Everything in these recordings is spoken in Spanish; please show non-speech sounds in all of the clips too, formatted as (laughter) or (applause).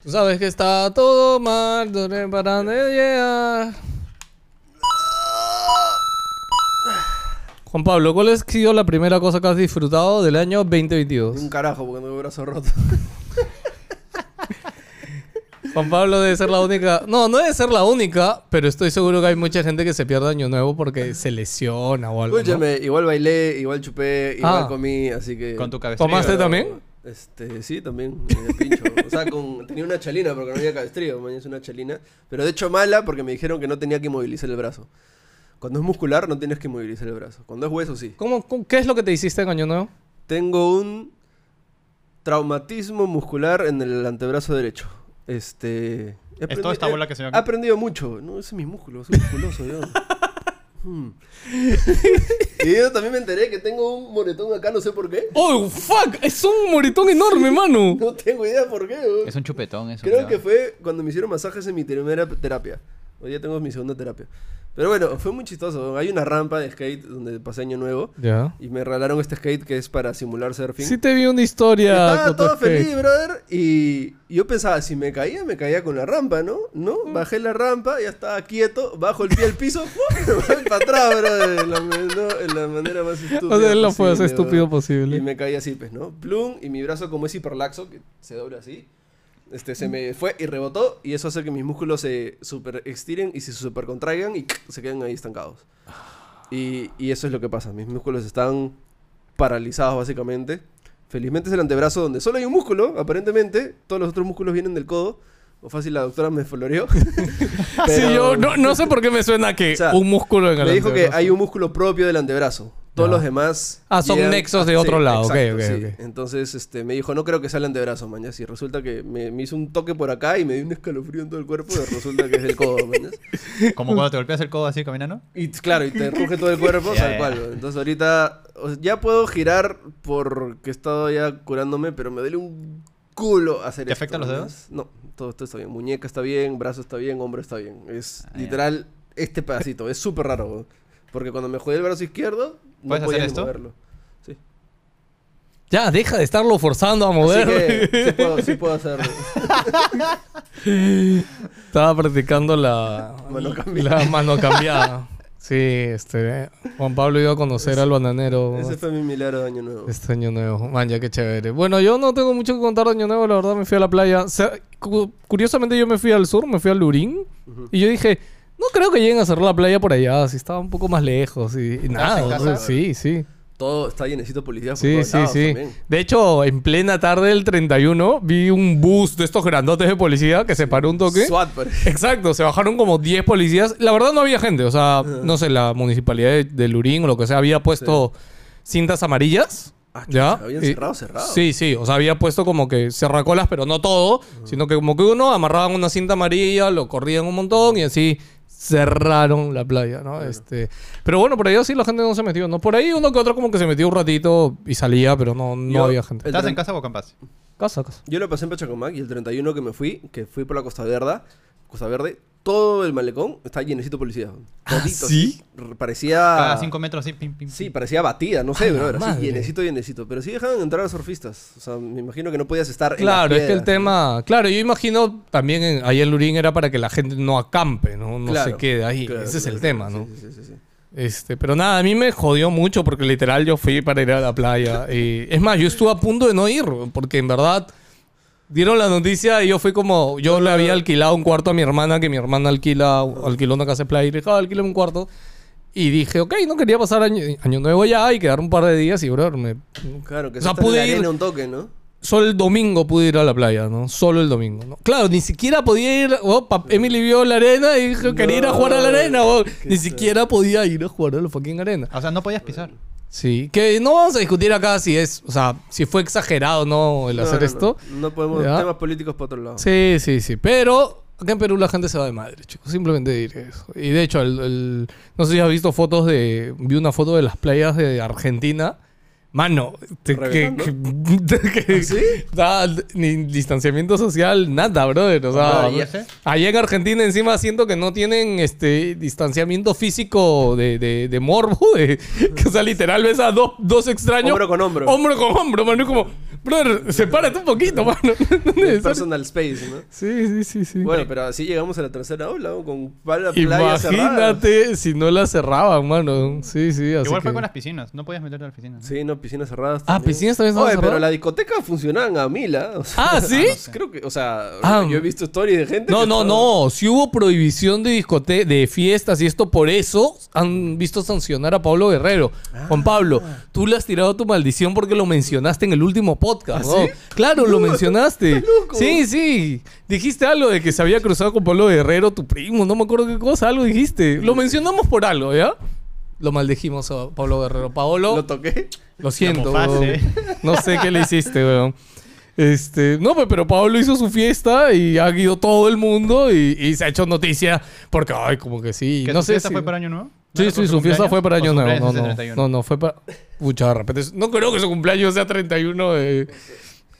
Tú sabes que está todo mal, no para de llegar. Juan Pablo, ¿cuál ha sido la primera cosa que has disfrutado del año 2022? Un carajo porque tengo el brazo roto. (laughs) Juan Pablo debe ser la única. No, no debe ser la única, pero estoy seguro que hay mucha gente que se pierde Año Nuevo porque se lesiona o algo. ¿no? Escúchame, igual bailé, igual chupé, igual Ah. comí, así que... Con tu cabestrillo. ¿Tomaste Pero, también? Este, sí, también, eh, pincho. O sea, con- tenía una chalina porque no había cabestrillo, mañana es una chalina. Pero de hecho mala porque me dijeron que no tenía que inmovilizar el brazo. Cuando es muscular no tienes que inmovilizar el brazo. Cuando es hueso sí. ¿Cómo, cómo- qué es lo que te hiciste en Año Nuevo? Tengo un traumatismo muscular en el antebrazo derecho. Este... he Es toda esta bola que se ve He aquí. aprendido mucho. No, ese es mi músculo, soy musculoso yo. (laughs) Hmm. (laughs) y yo también me enteré que tengo un moretón acá, no sé por qué. ¡Oh, fuck! Es un moritón enorme, mano. (laughs) No tengo idea por qué. Es un chupetón eso. Creo que fue cuando me hicieron masajes en mi primera terapia. Hoy ya tengo mi segunda terapia. Pero bueno, fue muy chistoso. Hay una rampa de skate donde pasé año nuevo. Ya. Y me regalaron este skate que es para simular surfing. Sí te vi una Y historia. estaba todo skate. feliz, brother. Y yo pensaba, si me caía, me caía con la rampa, ¿no? No, bajé la rampa, ya estaba quieto, bajo el pie al piso, (laughs) para atrás, brother. La, no, en la manera más estúpida. (laughs) O sea, él lo fue hacer estúpido posible. Y me caí así, pues, ¿no? Plum, y mi brazo, como es hiperlaxo, que se dobla así, este, se me fue y rebotó, y eso hace que mis músculos se super estiren y se super contraigan y se quedan ahí estancados. Y, y eso es lo que pasa, mis músculos están paralizados básicamente. Felizmente es el antebrazo donde solo hay un músculo, aparentemente, todos los otros músculos vienen del codo. O fácil, la doctora me floreó. (laughs) Sí, yo no, no sé por qué me suena que O sea, un músculo en el Me dijo que hay un músculo propio del antebrazo. Todos los demás. Ah, son llegan- nexos de otro lado. Ok, ok. Entonces, este, me dijo, no creo que sea el antebrazo, mañana. Y resulta que me, me hizo un toque por acá y me dio un escalofrío en todo el cuerpo. Y resulta que es el codo, mañas. (laughs) Como cuando te golpeas el codo así caminando. Y claro, y te ruge todo el cuerpo, (laughs) Ya, tal ya. cual. Entonces, ahorita o sea, ya puedo girar porque he estado ya curándome, pero me duele un culo hacer ¿Te esto, afectan los mañas. No, todo esto está bien. Muñeca está bien, brazo está bien, hombro está bien. Es Ah, ya. literal este pedacito. Es súper raro, weón. Porque cuando me jodí el brazo izquierdo, ¿Puedes hacer esto? moverlo. Sí. Ya, deja de estarlo forzando a Así mover. que (laughs) sí puedo, sí puedo hacerlo. (laughs) Estaba practicando la Mano cambiada. la mano cambiada. Sí, este. Juan Pablo iba a conocer al bananero Ese fue mi milagro de año nuevo. este año nuevo. Man, ya qué chévere. Bueno, yo no tengo mucho que contar de año nuevo, la verdad me fui a la playa. O sea, cu- curiosamente yo me fui al sur, me fui al Lurín. Y yo dije, no creo que lleguen a cerrar la playa por allá, si estaba un poco más lejos. Y, y nada, en casa? sí, sí. Todo está llenecito de policía por Sí, todos sí, lados sí. también. De hecho, en plena tarde del 31 vi un bus de estos grandotes de policía que se paró un toque. SWAT, parece. Exacto, se bajaron como 10 policías. La verdad no había gente, o sea, no sé, la municipalidad de, de Lurín o lo que sea había puesto cintas amarillas. Ah, ¿Ya? chucha, habían Y- cerrado, cerrado. Sí, sí, o sea, había puesto como que cerracolas, pero no todo, sino que como que uno amarraban una cinta amarilla, lo corrían un montón y así cerraron la playa, ¿no? Este, pero bueno, por allá sí la gente no se metió, ¿no? Por ahí uno que otro como que se metió un ratito y salía, pero no, no Yo- había gente. ¿Estás en casa o acampas? Casa, casa. Yo lo pasé en Pachacomac y el 31 que me fui, que fui por la Costa Verde, Costa Verde, todo el malecón está llenecito de policía. ¿Ah, Todito, sí? Parecía... Cada cinco metros así, pim, pim. Sí, parecía batida, no sé, A la bro. Así, llenecito, llenecito. Pero sí dejaban entrar a surfistas. O sea, me imagino que no podías estar en Claro, es que el tema. Claro, yo imagino también en, ahí en Lurín era para que la gente no acampe, ¿no? No Claro, se quede ahí. claro, Ese es el claro, tema, ¿no? Sí, sí, sí, sí. Este, pero nada, a mí me jodió mucho porque literal yo fui para ir a la playa. Y, es más, yo estuve a punto de no ir porque en verdad dieron la noticia y yo fui como. Yo le había alquilado un cuarto a mi hermana, que mi hermana alquila, alquiló una casa de playa y le dije, ah, alquilé un cuarto. Y dije, ok, no quería pasar año, año nuevo ya y quedar un par de días y, bro, me, Claro, que O sea, se está en pude la ir- arena un toque, ¿no? Solo el domingo pude ir a la playa, ¿no? Solo el domingo, ¿no? Claro, ni siquiera podía ir. oh, Emily vio la arena y dijo, quería ir a jugar a la arena, oh. Ni siquiera podía ir a jugar a la fucking arena. O sea, no podías pisar. Sí, que no vamos a discutir acá si es, o sea, si fue exagerado o no el No, hacer no, no. esto. No, podemos... Ya. Temas políticos para otro lado. Sí, sí, sí. Pero acá en Perú la gente se va de madre, chicos. Simplemente diré eso. Y de hecho, el, el- no sé si has visto fotos de. Vi una foto de las playas de Argentina. Mano, te- que, que- (laughs) que- ¿Ah, ¿Sí? da- ni distanciamiento social, nada, brother. O sea, Ah, allá en Argentina encima siento que no tienen este distanciamiento físico de, de, de morbo. De, (laughs) que, o sea, literal ves a dos, dos extraños. Hombro con hombro. Hombro con hombro, mano. Es como, Brother, sepárate un poquito, mano. (laughs) El personal space, ¿no? Sí, sí, sí, sí. Bueno, pero así llegamos a la tercera ola, ¿no? con la playa cerrada. Imagínate si no la cerraban, mano. Sí, sí, así Igual fue que- con las piscinas. No podías meterte a las piscinas. ¿no? Sí, no, piscinas cerradas. Ah, piscinas también estaban Oye, pero cerradas. la discoteca funcionaban a mil, ¿ah? O sea, Ah, ¿sí? (laughs) no sé, Creo que, o sea, Ah, yo he visto stories de gente. No, que no, estaba- no. Si hubo prohibición de discote de fiestas y esto por eso han visto sancionar a Pablo Guerrero. Juan Pablo, tú le has tirado tu maldición porque lo mencionaste en el último podcast, ¿Ah. Claro, lo mencionaste. Sí, sí. Dijiste algo de que se había cruzado con Pablo Guerrero, tu primo, no me acuerdo qué cosa, algo dijiste. Lo mencionamos por algo, ¿ya? Lo maldijimos a Pablo Guerrero. Paolo, Lo lo, toqué. siento, mofaste. weón. No sé qué le hiciste, weón. Este, no, pe- pero Pablo hizo su fiesta y ha ido todo el mundo y, y se ha hecho noticia porque, ay, como que sí. ¿Que no sé fiesta si- fue para Año Nuevo? ¿No Sí, sí, su fiesta fue para ¿O Año Nuevo. No, no, el 31? no, no, fue para... Pucha, de repente... No creo que su cumpleaños sea 31 de...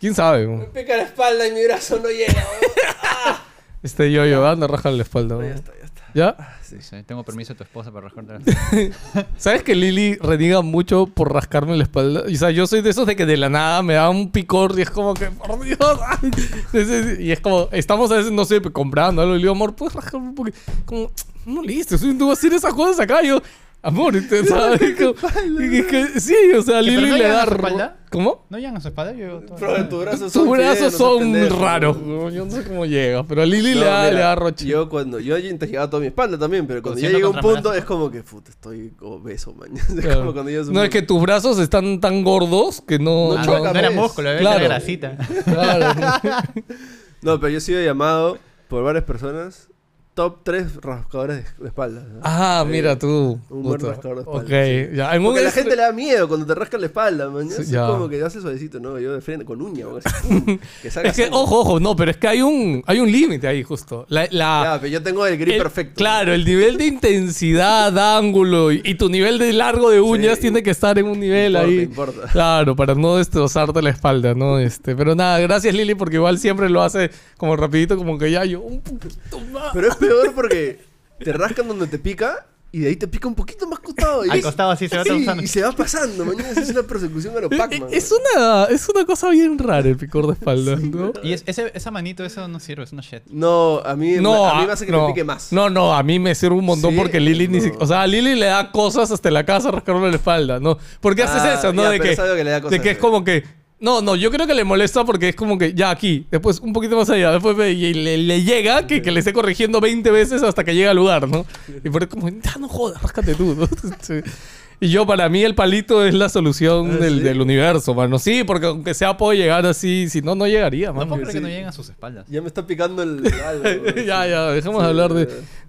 ¿Quién sabe? Me pica la espalda y mi brazo no llega. weón. (laughs) Este yo-yo, anda, raja la espalda. ya weón. está, ya está. ¿Ya? No sé, tengo permiso de tu esposa para rajarte la (laughs) ¿Sabes que Lili reniega mucho por rascarme la espalda? O sea, yo soy de esos de que de la nada me da un picor y es como que, por Dios. (laughs) ay. Y es como, estamos a veces, no sé, comprando algo. Y le digo, amor, ¿puedes rascarme un poquito? Como, no, listo, soy- tú vas a hacer esas cosas acá. Yo, amor, ¿te- (laughs) ¿sabes? Como- y es que, sí, o sea, ¿Que pero Lili no le da. a su espalda? ¿Cómo? ¿No llegan a su espalda? Yo, Bro, tus brazos Tus son brazos raros. Yo no sé cómo llega, pero a Lili No, le da, mira, le da roche. Yo cuando yo he llegado toda mi espalda también, pero cuando ya llega un punto es como que puta, estoy obeso, man. (laughs) Es Claro. como cuando un No, es que tus brazos están tan gordos que no. No no, no era pues. músculo, era Claro. grasita. Claro. (laughs) No, pero yo he sido llamado por varias personas top 3 rascadores de, de espalda. ¿no? Ah, Sí. mira tú. Un buen rascador de espalda. Ok, sí. ya. En un Porque a la gente le da miedo cuando te rascan la espalda, man. Sí, es ya. como que hace suavecito, ¿no? Yo de frente con uña, o así, (laughs) que salga Es que, sangre. ojo, ojo, no, pero es que hay un, hay un límite ahí, justo. La, la- Ya, pero yo tengo el grip el- perfecto. Claro, el nivel de intensidad, (laughs) ángulo y, y tu nivel de largo de uñas tiene que estar en un nivel Importa, ahí. importa. (laughs) Claro, para no destrozarte la espalda, ¿no? Este, pero nada, gracias Lili, porque igual siempre lo hace como rapidito, como que ya yo un poquito más. Pero es peor porque te rascan donde te pica y de ahí te pica un poquito más costado. y Al es- costado así se va Sí, y se va pasando, mañana es una persecución a los Pac-Man. Eh, Es una, es una cosa bien rara el picor de espalda, ¿no? Y es- ese, esa manito, eso no sirve, es una shit. No, a mí, No, a mí a- me hace que no. me pique más. No, no, a mí me sirve un montón Sí, porque Lili ni siquiera. O sea, a Lili le da cosas hasta la casa rascarle la espalda, ¿no? ¿Por qué haces Ah, eso, no? ya, de que, es algo que le da de que es eh. como que. No, no, yo creo que le molesta porque es como que ya aquí, después un poquito más allá, después ve y le, le llega que, que le esté corrigiendo 20 veces hasta que llega al lugar, ¿no? Y por eso como, ya no jodas, ráscate tú, ¿no? (laughs) Sí. Y yo, para mí, el palito es la solución Ah, del, ¿sí? del universo, mano. Sí, porque aunque sea puedo llegar así, si no, no llegaría, No mano. puedo creer que no lleguen a sus espaldas. Ya me está picando el (laughs) algo. ya, ya, dejemos de Sí, hablar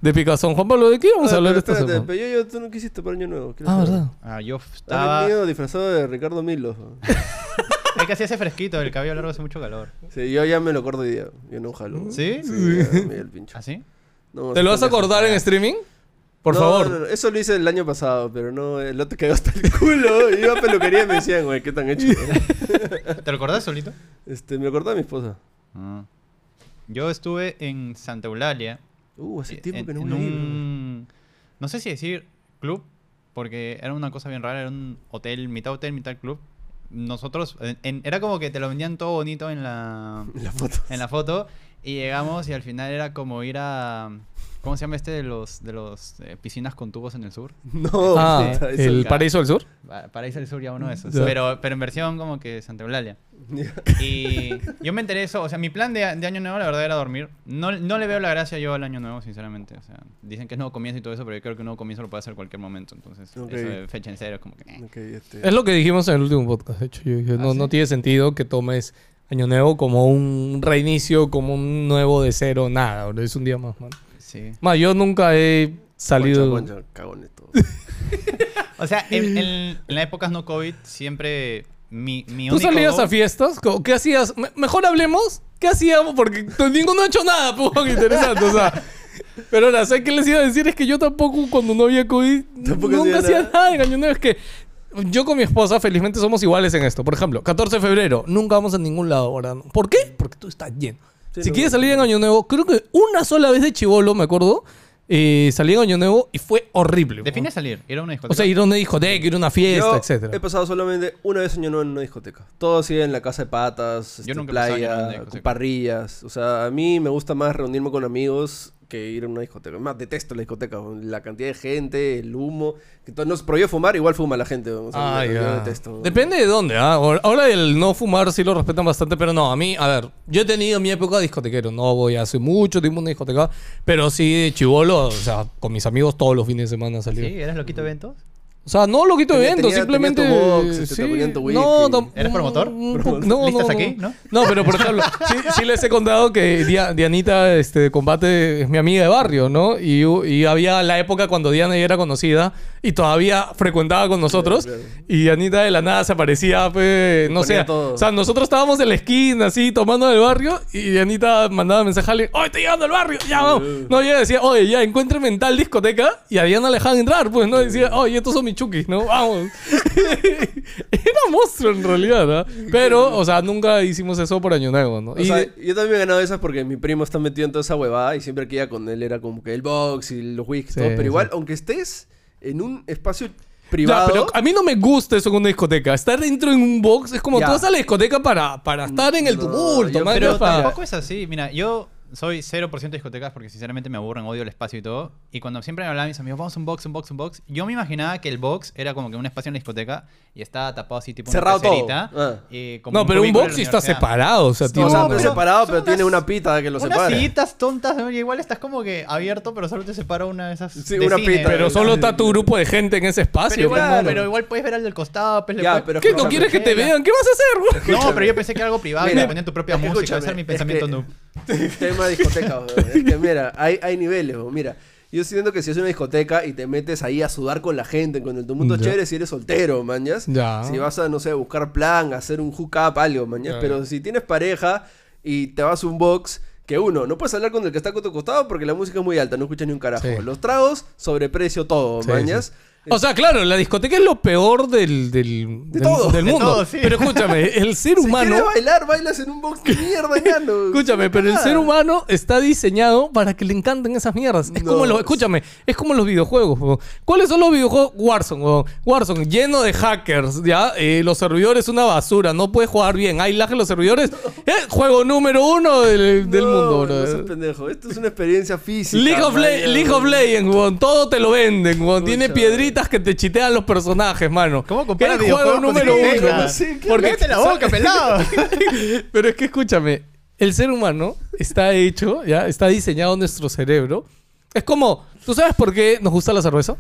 de, picazón. Juan Pablo, ¿de qué vamos a Ah, hablar pero esta espérate, semana? Pero yo, yo, tú no quisiste para Año Nuevo. Ah, saber. ¿verdad? Ah, yo estaba... venido disfrazado de Ricardo Milo. (laughs) Es que así hace fresquito, el cabello largo hace mucho calor. Sí, yo ya me lo acorto hoy día. Yo no jalo. ¿Sí? Sí, ya me dio el pincho. ¿Así? No, ¿Te lo vas a acordar en streaming? Por No, favor. no, no, Eso lo hice el año pasado, pero no, el otro quedó hasta el culo. Iba a peluquería y me decían, güey, ¿qué tan hecho? (laughs) ¿Te lo acordás solito? este, me lo cortaba mi esposa. Ah. Yo estuve en Santa Eulalia. Uh, hace en- tiempo que no en voy un... No sé si decir club, porque era una cosa bien rara, era un hotel, mitad hotel, mitad club. Nosotros, en- en- era como que te lo vendían todo bonito en la, (laughs) la foto. en la foto y llegamos y al final era como ir a... ¿Cómo se llama este de los, de los eh, piscinas con tubos en el sur? (laughs) No, ah, ¿el Paraíso del Sur? Pa- Paraíso del Sur ya uno de esos. Pero, pero en versión como que Santa Eulalia. (laughs) Y yo me enteré eso. O sea, mi plan de, de año nuevo, la verdad, era dormir. No, no le veo la gracia yo al año nuevo, sinceramente. O sea, dicen que es nuevo comienzo y todo eso, pero yo creo que un nuevo comienzo lo puede hacer en cualquier momento. Entonces, Ok. eso de fecha en cero es como que. eh. Este. Es lo que dijimos en el último podcast. De hecho, yo dije, ¿Ah, no, sí? no tiene sentido que tomes Año Nuevo como un reinicio, como un nuevo de cero, nada. bro. Es un día más, man. Sí. Más, yo nunca he salido. Concha, concha, cagones todos. (laughs) O sea, en, en, en las épocas no COVID, siempre mi, mi ¿Tú único salías go- a fiestas? ¿Qué hacías? Me- mejor hablemos. ¿Qué hacíamos? Porque ninguno ha hecho nada, (laughs) pues, interesante. O sea. Pero ahora, ¿sabes qué les iba a decir? Es que yo tampoco, cuando no había COVID, Tampoco nunca hacía hacía nada en Año Nuevo. Es que yo con mi esposa, felizmente, somos iguales en esto. Por ejemplo, 14 de febrero, nunca vamos a ningún lado ahora. ¿no? ¿Por qué? Porque tú estás lleno. Sí, si no, quieres salir en Año Nuevo, creo que una sola vez de chivolo, me acuerdo, Eh, salí en Año Nuevo y fue horrible. Define salir, ir a una discoteca. O sea, ir a una discoteca, ir a una fiesta, etcétera. He pasado solamente una vez año nuevo en una discoteca. Todo así en la casa de patas, este, nunca he pasado año nuevo en una playa, discoteca. parrillas. O sea, a mí me gusta más reunirme con amigos que ir a una discoteca. Más detesto la discoteca. La cantidad de gente, el humo. Que todo, no se prohíbe fumar, igual fuma la gente. O sea, Ah, yo, yo ya. detesto. Depende de dónde, ¿ah? Ahora- el no fumar sí lo respetan bastante, pero no, a mí, a ver, yo he tenido mi época de discotequero, no voy hace mucho tiempo a una discoteca, pero sí de chivolo, o sea, con mis amigos todos los fines de semana ¿Sí? salir. ¿Eres loquito de eventos? O sea, no lo quito Tenía- eventos, tenía- simplemente. tenía tu box, este, te sí. tu no, tam- ¿Eres promotor? No, ¿Listas no, aquí, no? No, pero por ejemplo, (laughs) sí, sí les he contado que Dia- Dianita este, de combate es mi amiga de barrio, ¿no? Y, y había la época cuando Diana ya era conocida y todavía frecuentaba con nosotros. Claro, Y Dianita de la nada se aparecía, pues, no sé. Todo. O sea, nosotros estábamos en la esquina, así, tomando del barrio. Y Dianita mandaba mensaje a alguien: ¡Oye, estoy llegando al barrio! ¡Ya vamos! No, ella decía: Oye, ya, encuéntrame en tal discoteca. Y a Diana le dejaban entrar, pues, ¿no? Decía: Oye, estos son mis chukis, ¿no? Vamos. (laughs) Era monstruo en realidad, ¿ah? Pero, o sea, nunca hicimos eso por Año Nuevo, ¿no? O Y sea, de- yo también he ganado esas porque mi primo está metido en toda esa huevada y siempre que iba con él era como que el box y los whisky y Sí, todo. Pero igual, sí. aunque estés en un espacio Ya, privado... pero a mí no me gusta eso en una discoteca. Estar dentro en un box es como Ya. tú vas a la discoteca para, para estar en el No, tumulto, yo- Pero para- tampoco es así. Mira, yo soy 0% discotecas porque sinceramente me aburren, odio el espacio y todo. Y cuando siempre me hablaban mis amigos, vamos a un box, un box, un box. Yo me imaginaba que el box era como que un espacio en la discoteca y estaba tapado así tipo Cerrado una todo. Ah. eh, como No, pero un cubículo box en sí la está universidad. separado. O sea, No, tiene o sea, una- pero pero separado, son pero tiene unas- una pita que lo Unas separa. sillitas tontas, ¿no? Y igual estás como que abierto, pero solo te separa una de esas. Sí, de una cine, pita. Pero solo está tu grupo de gente en ese Pero espacio. igual, hermano. pero igual puedes ver al del costado. Pues, le Ya, puedes- pero ¿Qué? ¿No escúchame, quieres que te vean? ¿Qué vas a hacer, güey? No, pero yo pensé que era algo privado y Mira, le ponían tu propia música. Ese es mi es pensamiento que- noob. (laughs) Tema de (laughs) discoteca, weón. Es que mira, hay, hay niveles, weón. Mira, yo siento que si es una discoteca y te metes ahí a sudar con la gente, con el tumulto Ya. chévere, si eres soltero, mañas. Ya. Si vas a, no sé, buscar plan, hacer un hookup, algo, mañas. Pero si tienes pareja y te vas a un box, que uno, no puedes hablar con el que está a tu costado porque la música es muy alta, no escuchas ni un carajo. Sí. Los tragos, sobreprecio todo, Sí, mañas. sí. O sea, claro, la discoteca es lo peor del, del, De del- todo, del de mundo. todo, sí. Pero escúchame, el ser (laughs) Si humano. quieres bailar, bailas en un box de mierda, (laughs) ñano. Escúchame, pero el ser humano está diseñado para que le encanten esas mierdas. Es No. como los, escúchame, es como los videojuegos. ¿Cuáles son los videojuegos? Warzone. Warzone, lleno de hackers, ¿ya? Eh, los servidores una basura, no puedes jugar bien. Hay lag en los servidores. (laughs) Eh, juego número uno del, del No, mundo, no seas bro. pendejo. Esto es una experiencia física. League of. League of Legends. Todo te lo venden, weón. Tiene Pucha. Que te chitean los personajes, mano. ¿Cómo ¿Qué comparas juego videojuegos con número uno? No sé, ¿qué Porque- ¡Cállate la boca, pelado! (laughs) Pero es que escúchame, el ser humano está hecho, ya, está diseñado en nuestro cerebro. Es como, ¿tú sabes por qué nos gusta la cerveza?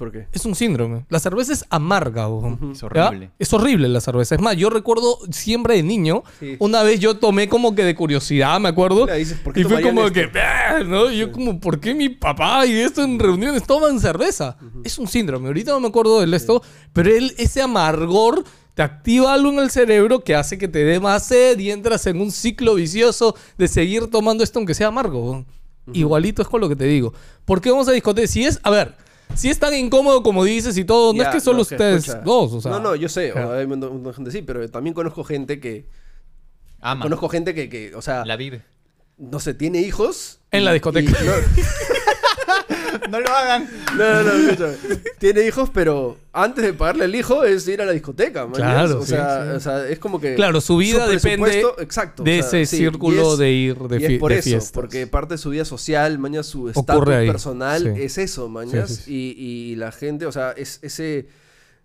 ¿Por qué? Es un síndrome. La cerveza es amarga. Es ¿Ya? horrible. Es horrible la cerveza. Es más, yo recuerdo siempre de niño, Sí. una vez yo tomé como que de curiosidad, me acuerdo. Dices, ¿por qué y fue como esto? que, ¿no? Y yo como, ¿por qué mi papá y esto en reuniones toman cerveza? Es un síndrome. Ahorita no me acuerdo de esto, pero él, ese amargor te activa algo en el cerebro que hace que te dé más sed y entras en un ciclo vicioso de seguir tomando esto aunque sea amargo. weón. Igualito es con lo que te digo. ¿Por qué vamos a discoteca? Si es, a ver, si es tan incómodo como dices y todo, no Ya, es que solo ustedes escucha. dos, o sea. no, no, yo sé, o hay un montón un montón de gente sí, pero también conozco gente que. Ama. Conozco gente que, que, o sea, La vive. no sé, tiene hijos. En y- la discoteca. y no, (laughs) No lo hagan. no, no, no, escúchame. Tiene hijos, pero antes de pagarle el hijo es ir a la discoteca, man, Claro, O sí, sea, sí. o sea, es como que. Claro, su vida depende exacto, de o sea, ese sí, círculo es- de ir de, y es por de eso, fiestas. porque parte de su vida social, mañana su estatus personal sí. es eso, mañas. Sí, sí, sí. Y, y la gente, o sea, es ese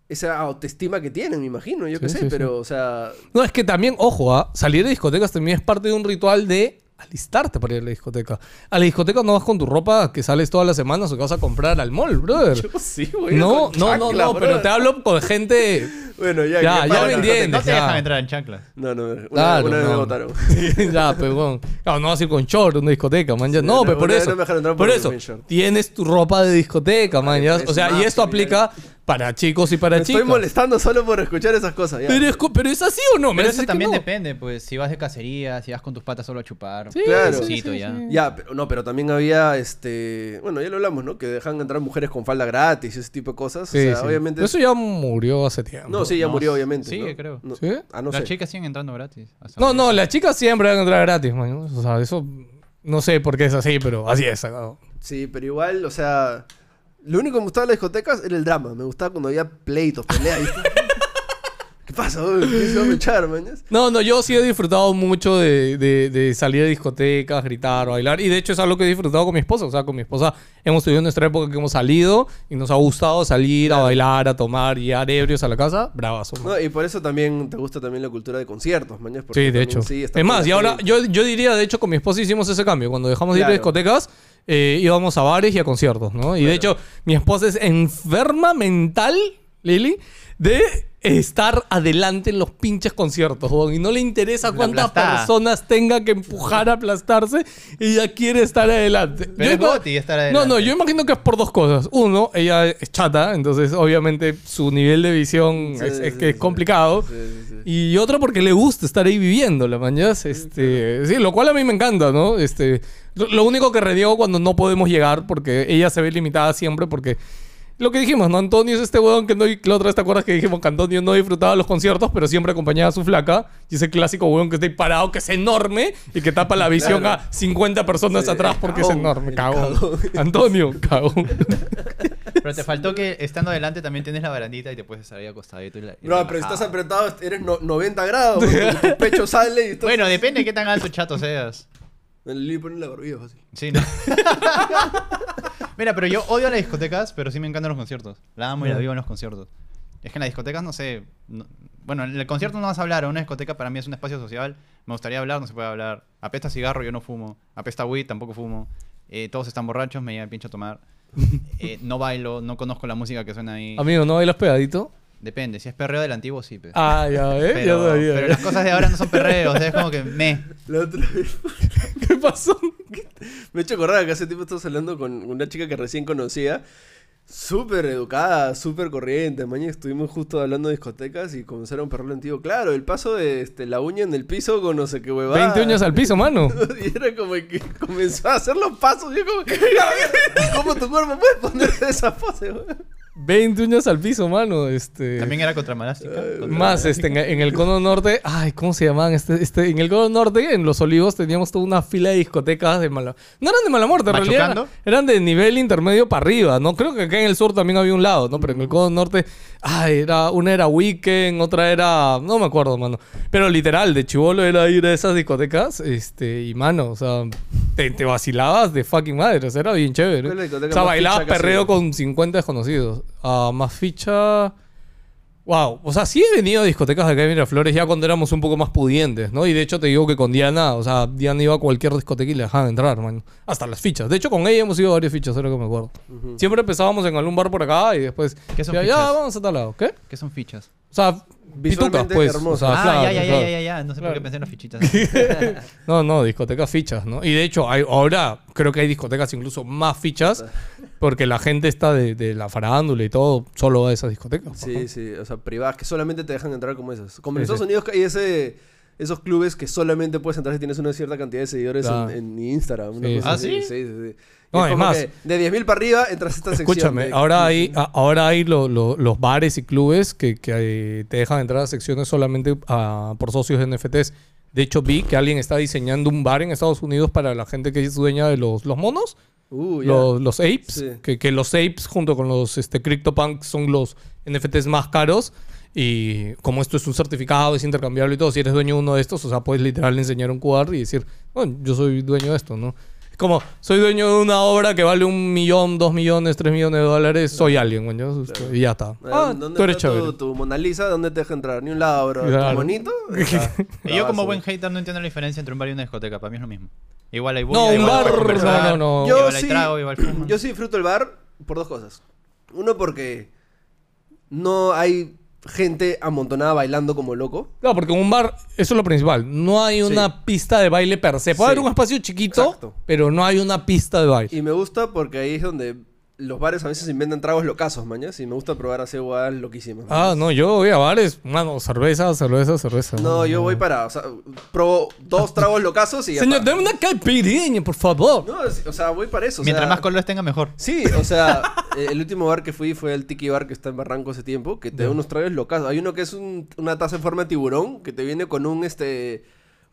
esa autoestima que tienen, me imagino, yo qué sé, sí, sí. pero, o sea, No, es que también, ojo, ¿ah? salir de discotecas también es parte de un ritual de alistarte para ir a la discoteca. A la discoteca no vas con tu ropa que sales todas las semanas o que vas a comprar al mall, brother. yo sí, güey. No, no, no, no, pero te hablo con gente... (laughs) Bueno, ya, Ya, ya me entiendes. No te dejan entrar en chanclas. No, no, una, Claro, una vez no. me votaron. (laughs) ya, pero bueno. Claro, no vas a ir con short a una discoteca, man. ya. Sí, no, no, pero por eso. por por eso. Tienes tu ropa de discoteca, man. O sea, y esto aplica para chicos y para Me chicas. estoy molestando solo por escuchar esas cosas, ya. Pero es, co- pero es así o no? Me Pero eso que también no. depende, pues. Si vas de cacería, si vas con tus patas solo a chupar. Sí, Claro. un sí, besito sí, ya. sí. Ya, pero no, pero también había este, bueno, ya lo hablamos, ¿no? Que dejan entrar mujeres con falda gratis y ese tipo de cosas, Sí, o sea, sí. obviamente Eso ya murió hace tiempo. No, sí, ya No, murió obviamente, ¿no? creo. No- ¿Sí? Ah, no Las sé. chicas siguen entrando gratis. hasta No, ahora. no, las chicas siempre van a entrar gratis, man. O sea, eso no sé por qué es así, pero así es. ¿no? Sí, pero igual, o sea, lo único que me gustaba de las discotecas era el drama. Me gustaba cuando había pleitos, peleas. (laughs) ¿Qué pasa? güey? ¿Qué se va a echar, mañas? No, no, yo sí he disfrutado mucho de, de- de salir de discotecas, gritar, bailar. Y de hecho es algo que he disfrutado con mi esposa. O sea, con mi esposa hemos tenido nuestra época que hemos salido y nos ha gustado salir a bailar, a tomar, llegar ebrios a la casa. Bravazo. No, y por eso también te gusta también la cultura de conciertos, mañas. Sí, de hecho. sí, es más, y ahora yo, yo diría, de hecho, con mi esposa hicimos ese cambio. Cuando dejamos de ir a Claro. discotecas, eh, íbamos a bares y a conciertos, ¿no? Y de hecho, mi esposa es enferma mental, Lili, de estar adelante en los pinches conciertos, weón. Y no le interesa cuántas personas tenga que empujar a aplastarse. Ella quiere estar adelante. Pero es estar No, adelante. no, yo imagino que es por dos cosas. Uno, ella es chata, entonces obviamente su nivel de visión Sí, es, que es complicado. Sí. Y otro porque le gusta estar ahí viviendo, la mañas. Este, sí, lo cual a mí me encanta, ¿no? Este, lo, único que reniego cuando no podemos llegar, porque ella se ve limitada siempre, porque lo que dijimos, ¿no? Antonio es este huevón que no. La otra vez te acuerdas que dijimos que Antonio no disfrutaba los conciertos, pero siempre acompañaba a su flaca. Y ese clásico huevón que está ahí parado, que es enorme y que tapa la visión Claro. a 50 personas Sí, atrás porque cagón, es enorme. Cagón. cagón. (laughs) Antonio, cagón. Pero te faltó que estando adelante también tienes la barandita y te puedes ahí acostadito. Y la, y pero si relajado. estás apretado, eres no- 90 grados, tu pecho sale y estás... Bueno, depende de qué tan alto chato seas. Le ponen la barbilla fácil. Sí, ¿no? (laughs) Mira, pero yo odio las discotecas, pero sí me encantan los conciertos. La amo y la vivo en los conciertos. Es que en las discotecas, no sé. no- bueno, en el concierto no vas a hablar. En una discoteca para mí es un espacio social. Me gustaría hablar, no se puede hablar. Apesta cigarro, yo no fumo. Apesta weed, tampoco fumo. Eh, todos están borrachos, me lleva el pincho a tomar. (laughs) Eh, no bailo, no conozco la música que suena ahí. Amigo, ¿no bailas pegadito? Depende, si es perreo del antiguo, sí. pe. Ah, ya, ¿eh? pero, ya sabía. pero las cosas de ahora no son perreos, es como que me. La otra vez ¿Qué pasó? (laughs) me he hecho acordar que hace tiempo estás hablando con una chica que recién conocía. Súper educada, súper corriente. Mañana estuvimos justo hablando de discotecas y comenzaron a perreo antiguo. Claro, el paso de este, la uña en el piso con no sé qué huevada. 20 uñas al piso, mano. (laughs) Y era como que comenzó a hacer los pasos. Y yo como, ¿cómo tu cuerpo puede poner esa pose? weón? 20 uñas al piso, mano. Este. También era contra Más, este, en, en el cono norte, ay, ¿cómo se llamaban? Este, este, en el cono norte, en Los Olivos, teníamos toda una fila de discotecas de mala... No eran de mala muerte, en realidad eran de nivel intermedio para arriba, ¿no? Creo que acá en el sur también había un lado, ¿no? Pero en el cono norte, ay, era, una era Weekend, otra era, no me acuerdo, mano. Pero literal, de chivolo era ir a esas discotecas, este, y mano, o sea, te, te vacilabas de fucking madre, o sea, era bien chévere. ¿Cuál es la discoteca O sea, bailabas perreo con 50 desconocidos. Ah, más ficha... Wow, o sea, sí he venido a discotecas de acá de Miraflores ya cuando éramos un poco más pudientes, ¿no? Y de hecho te digo que con Diana, o sea, Diana iba a cualquier discoteca y le dejaban entrar, man. Hasta las fichas. De hecho, con ella hemos ido a varias fichas, ahora que me acuerdo. Siempre empezábamos en algún bar por acá y después... ¿Qué son ya, ya, fichas? vamos a tal lado. ¿Qué? ¿Qué son fichas? O sea, pitucas, Visualmente pues. O hermosas. sea, ah, claro, ya, ya, ya, claro. ya, ya, ya. No sé por qué pensé en las fichitas. (laughs) No, no, discotecas fichas, ¿no? Y de hecho, hay, ahora creo que hay discotecas incluso más fichas porque la gente está de, de la farándula y todo solo va a esas discotecas. Sí, sí, o sea, privadas que solamente te dejan entrar como esas. Como en Sí, Estados sí. Unidos que hay ese, esos clubes que solamente puedes entrar si tienes una cierta cantidad de seguidores Claro. en, en Instagram. una Sí, cosa sí. así. ¿Ah, sí? Sí, sí, sí. No, es más. de 10.000 para arriba entras a esta sección. Escúchame, ahora hay, ahora hay lo- lo- los bares y clubes que, que, eh, te dejan entrar a secciones solamente ah, por socios de NFTs. De hecho, vi que alguien está diseñando un bar en Estados Unidos para la gente que es dueña de los, los monos, Uh, los, los apes. Sí. Que, que los apes junto con los este, CryptoPunks son los NFTs más caros. Y como esto es un certificado, es intercambiable y todo, si eres dueño de uno de estos, o sea, puedes literal enseñar un QR y decir, bueno, yo soy dueño de esto, ¿no? Es como, soy dueño de una obra que vale un millón, dos millones, tres millones de dólares, soy alguien, coño, y ya está. Ah, ¿Dónde tú eres está tu, chévere. tu Mona Lisa? ¿Dónde te deja entrar? Ni un lado, bro. Claro. ¿Tu? (laughs) Está. Y yo como Bravazo. buen hater no entiendo la diferencia entre un bar y una discoteca. Para mí es lo mismo. Igual hay No, bulla, un igual bar, no, no, no. Yo sí- trago. Yo sí disfruto el bar por dos cosas. Uno, porque no hay gente amontonada bailando como loco. Claro, porque en un bar, eso es lo principal. No hay una pista de baile per se. Puede Sí. haber un espacio chiquito, Exacto. pero no hay una pista de baile. Y me gusta porque ahí es donde los bares a veces inventan tragos locazos, mañas. Y me gusta probar así huevadas loquísimas. Ah, no, yo voy a bares, mano, cerveza, cerveza, cerveza. No, yo voy para, o sea, probo dos tragos locazos y ya Señor, dame una caipirinha, por favor. No, es- o sea, voy para eso. o Mientras sea, más colores tenga, mejor. Sí, o sea, (laughs) eh, el último bar que fui fue el Tiki Bar que está en Barranco hace tiempo, que te da unos tragos locazos. Hay uno que es un- una taza en forma de tiburón, que te viene con un, este,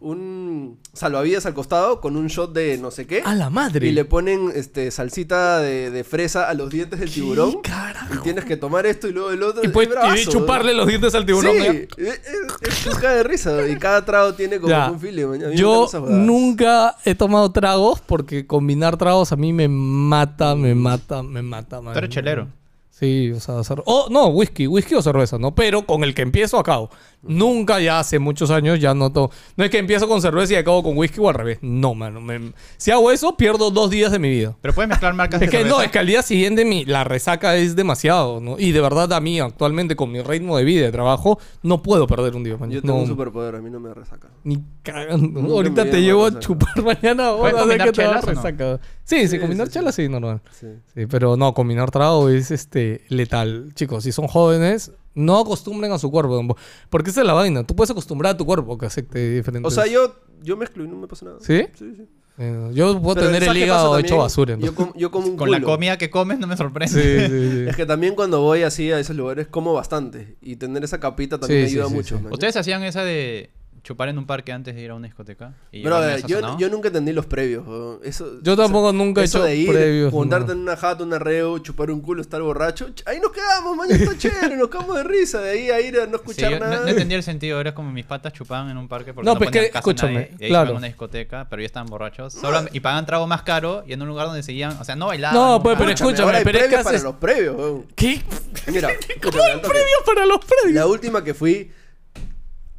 un salvavidas al costado con un shot de no sé qué. A la madre. Y le ponen este salsita de, de fresa a los dientes del tiburón. ¿Qué carajo? Y tienes que tomar esto y luego el otro. Y, Es pues, y chuparle los dientes al tiburón. Sí, ¿ya? es, es, es caga de risa. Y cada trago tiene como Ya. un me Yo nunca he tomado tragos porque combinar tragos a mí me mata, me mata, me mata. man. Tú eres chelero. Sí, o sea, cer- oh, no, whisky, whisky o cerveza, ¿no? Pero con el que empiezo acabo. Nunca ya hace muchos años ya no to- No es que empiezo con cerveza y acabo con whisky o al revés. No, mano. me- Si hago eso, pierdo dos días de mi vida. Pero puedes mezclar marcas Es de que no, cerveza. es que al día siguiente mi, la resaca es demasiado, ¿no? Y de verdad a mí actualmente con mi ritmo de vida y de trabajo no puedo perder un día. man. Yo tengo No, un superpoder, a mí no me resaca. Ni cagando. Nunca Ahorita te llevo a resaca. chupar (laughs) mañana ¿Puedes ahora combinar que te va no? resaca. Sí, sí, Sí, combinar sí, sí. chelas sí, normal. Sí. Sí, pero no, combinar trago es este letal. Chicos, si son jóvenes, no acostumbren a su cuerpo. Porque esa es la vaina. Tú puedes acostumbrar a tu cuerpo que acepte diferentes. O sea, yo, yo mezclo y no me pasa nada. ¿Sí? Sí, sí. Eh, yo puedo Pero tener el ¿sabes qué hígado hecho basura. Yo, entonces. com- yo como (laughs) un Con la comida que comes no me sorprende. Sí, sí, (laughs) sí. Es que también cuando voy así a esos lugares como bastante. Y tener esa capita también Sí, me ayuda sí, sí, mucho. ¿Ustedes hacían esa de chupar en un parque antes de ir a una discoteca? Y Bro, yo, yo nunca entendí los previos. Eso, Yo tampoco nunca he hecho de ir, previos, juntarte no. en una jata, un arreo, chupar un culo, estar borracho. ch- Ahí nos quedamos, mañana está (laughs) chévere, nos quedamos de risa. De ahí a ir a no Sí, escuchar yo no, nada. no entendía el sentido. Era como mis patas chupaban en un parque porque No, no, pues ponían que- escúchame, nadie, y ahí claro. una discoteca, pero ya estaban borrachos. Solo, y pagaban trago más caro y en un lugar donde seguían... O sea, no bailaban. No, no pues, pero escúchame, ahora hay pero es que previos para haces- los previos. ¿Qué? Mira, (laughs) ¿Cómo hay previos para los previos? La última que fui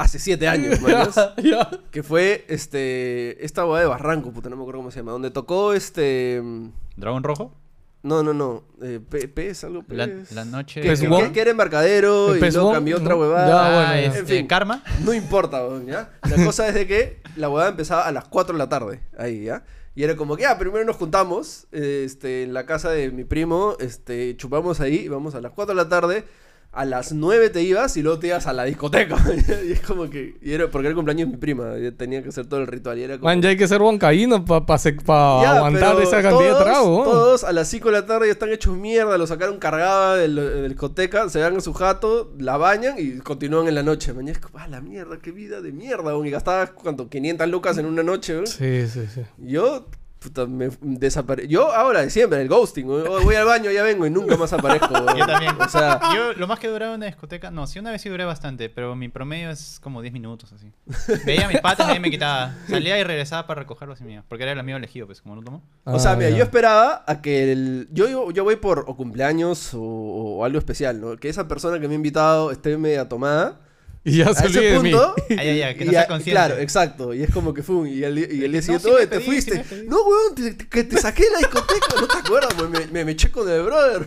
hace siete años, (laughs) mañas, Ya, ya. que fue este esta boda de Barranco, puta, no me acuerdo cómo se llama, donde tocó este mm, ¿Dragón rojo? no, no, no, eh, Pe- pez, algo La, pez. la noche... que, que- que era embarcadero ¿El y luego cambió otra No. huevada. Ya, Ah, bueno, ya. este, En fin. ¿Karma? No importa, weón, ¿ya? La cosa es de que la huevada empezaba a las 4 de la tarde, ahí, ¿ya? Y era como que, ah, primero nos juntamos, este, en la casa de mi primo, este, chupamos ahí, vamos a las 4 de la tarde, a las 9 te ibas y luego te ibas a la discoteca, (laughs) y es como que, y era, porque era el cumpleaños de mi prima, tenía que hacer todo el ritual, y era como... Man, ya hay que ser huancaíno para Ya, aguantar pero esa cantidad de trago. Todos a las 5 de la tarde ya están hechos mierda, lo sacaron cargada de la discoteca, se van a su jato, la bañan y continúan en la noche. Mañana es como, ah, la mierda, qué vida de mierda. Y gastabas, ¿cuánto? 500 lucas en una noche, weón. Sí, sí, sí. Yo, puta, me desaparecí. Yo ahora de siempre, el ghosting, Voy al baño, ya vengo y nunca más aparezco. (laughs) Yo también. O sea, Yo lo más que duraba en una discoteca, no, sí una vez sí duré bastante, pero mi promedio es como 10 minutos así. (laughs) Veía a mis patas y ahí me quitaba. Salía y regresaba para recogerlos y mío, porque era el amigo elegido, pues como no tomo. O sea, Ah, mira, yo esperaba a que el... Yo, yo, yo voy por o cumpleaños o, o algo especial, ¿no? Que esa persona que me ha invitado esté media tomada. (laughs) Y ya A se olvide ese de mí. punto... (laughs) Ay, ay, ay, que no y sea consciente. Claro, exacto. Y es como que fue. Y el, y el día No, siguiente, sí me "Oye, te pedí, sí fuiste. me pedí". no, weón, te- te- que te saqué de la discoteca. no te acuerdas, weón. Me, me, me eché con el brother.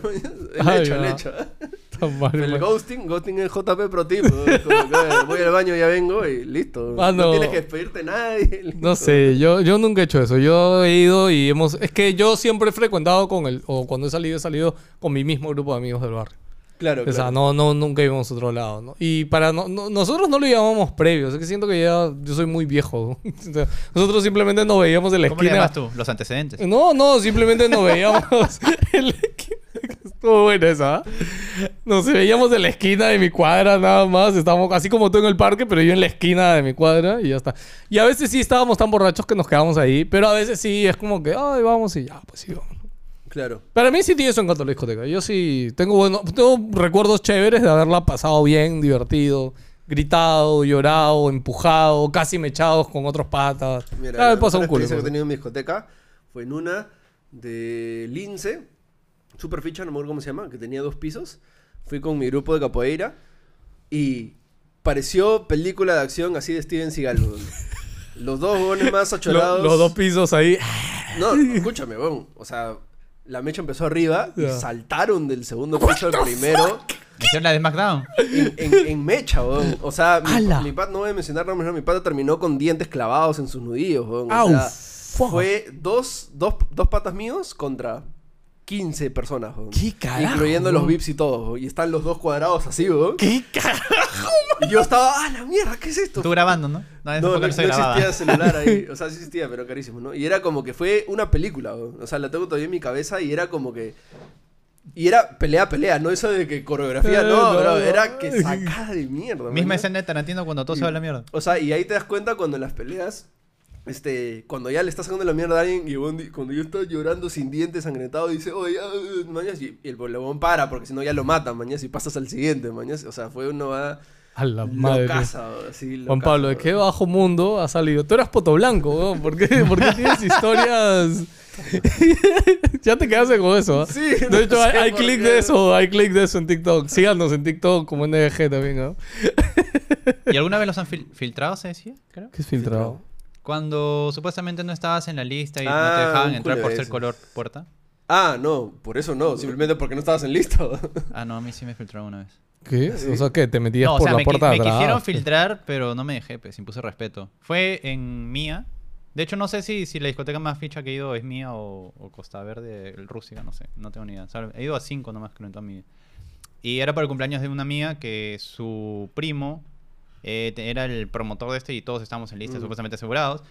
El Ay, hecho, el hecho. Mal, El man. ghosting, ghosting es JP Pro Tip. weón. Como que, "Oye, voy al baño, ya vengo y listo. Ah, no. no. tienes que despedirte de nadie. (laughs) No sé, yo, yo nunca he hecho eso. Yo he ido y hemos... Es que yo siempre he frecuentado con el... O cuando he salido, he salido con mi mismo grupo de amigos del barrio. Claro, O sea, claro. no, no, nunca íbamos a otro lado, ¿no? Y para no, no- nosotros no lo llamamos previos. Es que siento que ya yo soy muy viejo. (laughs) O sea, nosotros simplemente nos veíamos en la ¿Cómo le esquina. llamas tú? Los antecedentes. No, no, simplemente nos veíamos (laughs) en la esquina. Estuvo buena esa. ¿ah? Nos veíamos en la esquina de mi cuadra nada más. Estábamos así como tú en el parque, pero yo en la esquina de mi cuadra y ya está. Y a veces sí estábamos tan borrachos que nos quedamos ahí, pero a veces sí es como que, ay, vamos y ya, pues sí, vamos. Claro. Para mí sí tiene eso en cuanto a la discoteca. Yo sí tengo, bueno, tengo recuerdos chéveres de haberla pasado bien, divertido, gritado, llorado, empujado, casi mechados con otros patas. Mira, la me mejor un culo. experiencia que he tenido en mi discoteca fue en una de Lince, super ficha, no me acuerdo cómo se llama, que tenía dos pisos. Fui con mi grupo de capoeira y pareció película de acción así de Steven Seagal. (laughs) Los dos huevones más Lo- achorados. los dos pisos ahí. No, escúchame, weón. O sea, la mecha empezó arriba y saltaron del segundo piso al primero ¿Me hicieron la de SmackDown? en, en- en mecha, weón. O sea, mi, ¡Hala! mi pata, no voy a mencionar nombres, no, mi pata terminó con dientes clavados en sus nudillos, weón. O Au, sea, fuck. fue dos, dos, dos patas míos contra 15 personas, weón. ¿Qué carajo, Incluyendo los? VIPs y todo, weón. Y están los dos cuadrados así, weón. ¿Qué carajo? Y yo estaba, ah, la mierda, ¿qué es esto? Tú grabando, ¿no? No, esa No, no, época no se grababa. existía celular ahí. (laughs) O sea, sí existía, pero carísimo, ¿no? Y era como que fue una película, weón. O sea, la tengo todavía en mi cabeza y era como que. Y era pelea, pelea, no eso de que coreografía, Eh, no, no. bro, era que sacada de mierda. Misma man. escena de Tarantino cuando todo se va a la mierda. O sea, y ahí te das cuenta cuando en las peleas, este, cuando ya le estás sacando la mierda a alguien y cuando yo estoy llorando sin dientes, sangrentado, dice, oye, ya, eh, mañas, y y el huevón para, porque si no ya lo matan, mañas, y pasas al siguiente, mañas. O sea, fue uno a A la madre. así, Juan Pablo, ¿de qué bajo mundo has salido? Tú eras poto blanco, weón. ¿Por qué, por qué tienes historias? (laughs) ya te quedaste con eso, ¿ah? Sí, De no hecho, hay, sé hay por clic de eso, hay clic de eso en TikTok. Síganos en TikTok como NDG también, ¿no? ¿Y alguna vez los han fil- filtrado, se decía? Creo. ¿Qué es filtrado? Cuando supuestamente no estabas en la lista y no Ah, te dejaban un entrar por ser color puerta. Ah, no, por eso no, simplemente porque no estabas en listo. Ah, no, a mí sí me filtraron una vez. ¿Qué? O sea, ¿qué? ¿Te metías No, o por sea, la puerta de me quisieron filtrar, pero no me dejé, pues, impuse respeto. Fue en Mía. De hecho, no sé si, si la discoteca más ficha que he ido es Mía o, o Costa Verde, el Rústica, no sé, no tengo ni idea. He ido a cinco nomás, creo, en toda mi vida. Y era para el cumpleaños de una amiga que su primo eh, era el promotor de este y todos estábamos en lista, Mm. supuestamente asegurados.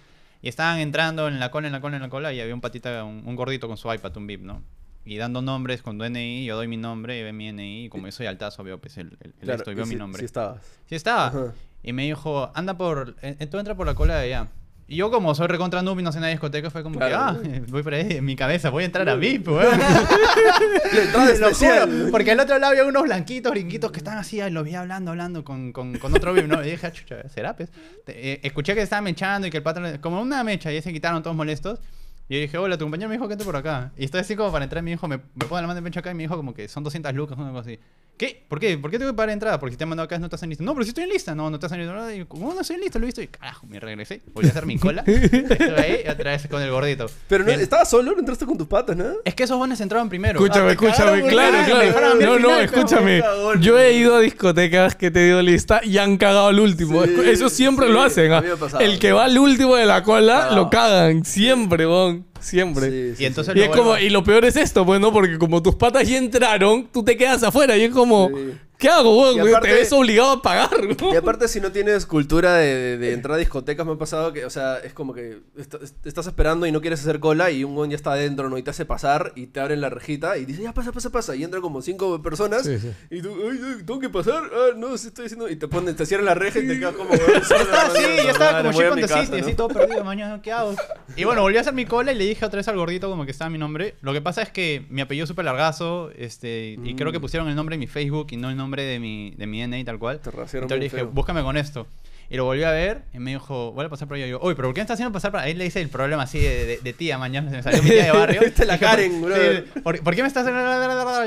Y estaban entrando en la cola, en la cola, en la cola, y había un patita, un, un gordito con su iPad, un VIP, ¿no? Y dando nombres con DNI, yo doy mi nombre, y ve mi DNI, y como yo soy altazo, veo pues el, el, el esto y y veo mi nombre. Sí estabas. Sí estaba. Ajá. Y me dijo, anda por... eh, tú entra por la cola de allá. Y yo como soy recontra noob y no sé nada de discoteca, fue como Claro. que, ah, voy por ahí, en mi cabeza, voy a entrar a VIP, weón. (laughs) Lo especial. porque al otro lado había unos blanquitos, brinquitos que estaban así, los vi hablando, hablando con, con, con otro VIP, ¿no? Y dije, ah, chucha, ¿será, pues? Eh, escuché que estaban mechando y que el patrón, como una mecha, y se quitaron todos molestos. Y yo dije, hola, tu compañero me dijo que entre por acá. Y estoy así como para entrar, y me dijo, me, me pone la mano de pecho acá y me dijo como que son 200 lucas, una cosa así. ¿Qué? ¿Por qué? ¿Por qué tengo que pagar entrada? Porque si te han mandado acá no estás en lista. No, pero si estoy en lista. No, no estás en lista. Y, ¿Cómo no estoy en lista? Lo he visto. Y carajo, me regresé. Volví a hacer mi (laughs) cola. Estuve ahí y otra vez con el gordito. Pero no, Bien. estabas solo, no entraste con tus patas, ¿no? Es que esos bones entraban primero. Escúchame, Ah, te escúchame, cagaron claro, claro. me dejaron a mí al no, no, final, escúchame. Yo he ido a discotecas que te dio lista y han cagado al último. Sí, Eso siempre sí, lo hacen. a ¿ah? mí me ha pasado. El que va al último de la cola, lo cagan. Siempre, bon. Siempre. Sí, sí, Y entonces Y, lo es como, y lo peor es esto, pues, ¿no? Porque como tus patas ya entraron, tú te quedas afuera y es como, Sí. ¿Qué hago, weón? Aparte- te ves obligado a pagar, ¿no? Y aparte, si no tienes cultura de, de- de (laughs) entrar a discotecas, me ha pasado que, o sea, es como que est- est- estás esperando y no quieres hacer cola y un güey ya está adentro, ¿no? Y te hace pasar y te abren la rejita y dice, ya pasa, pasa, pasa. Y entran como cinco personas Sí, sí. y tú, ay, ay, tengo que pasar. Ah, no, sí estoy diciendo. Y te ponen, te cierran la reja y te quedas como, Ah, sí, (laughs) ya estaba como con mi the City, así todo perdido, mañana, ¿qué hago? Y bueno, volví a hacer mi cola y le dije otra vez al gordito como que estaba mi nombre. Lo que pasa es que mi apellido es súper largazo, este, y creo que Mm. pusieron el nombre de mi Facebook y no el nombre de mi, de mi NA y tal cual. Te Entonces le dije, feo. búscame con esto. Y lo volví a ver y me dijo, voy a pasar por ahí. Y yo, uy, pero ¿por qué me estás haciendo pasar por ahí? Le hice el problema así de, de- de tía, mañana se me salió mi tía de (laughs) barrio. Viste la Karen, "¿Por- brother". sí, ¿por, por qué me estás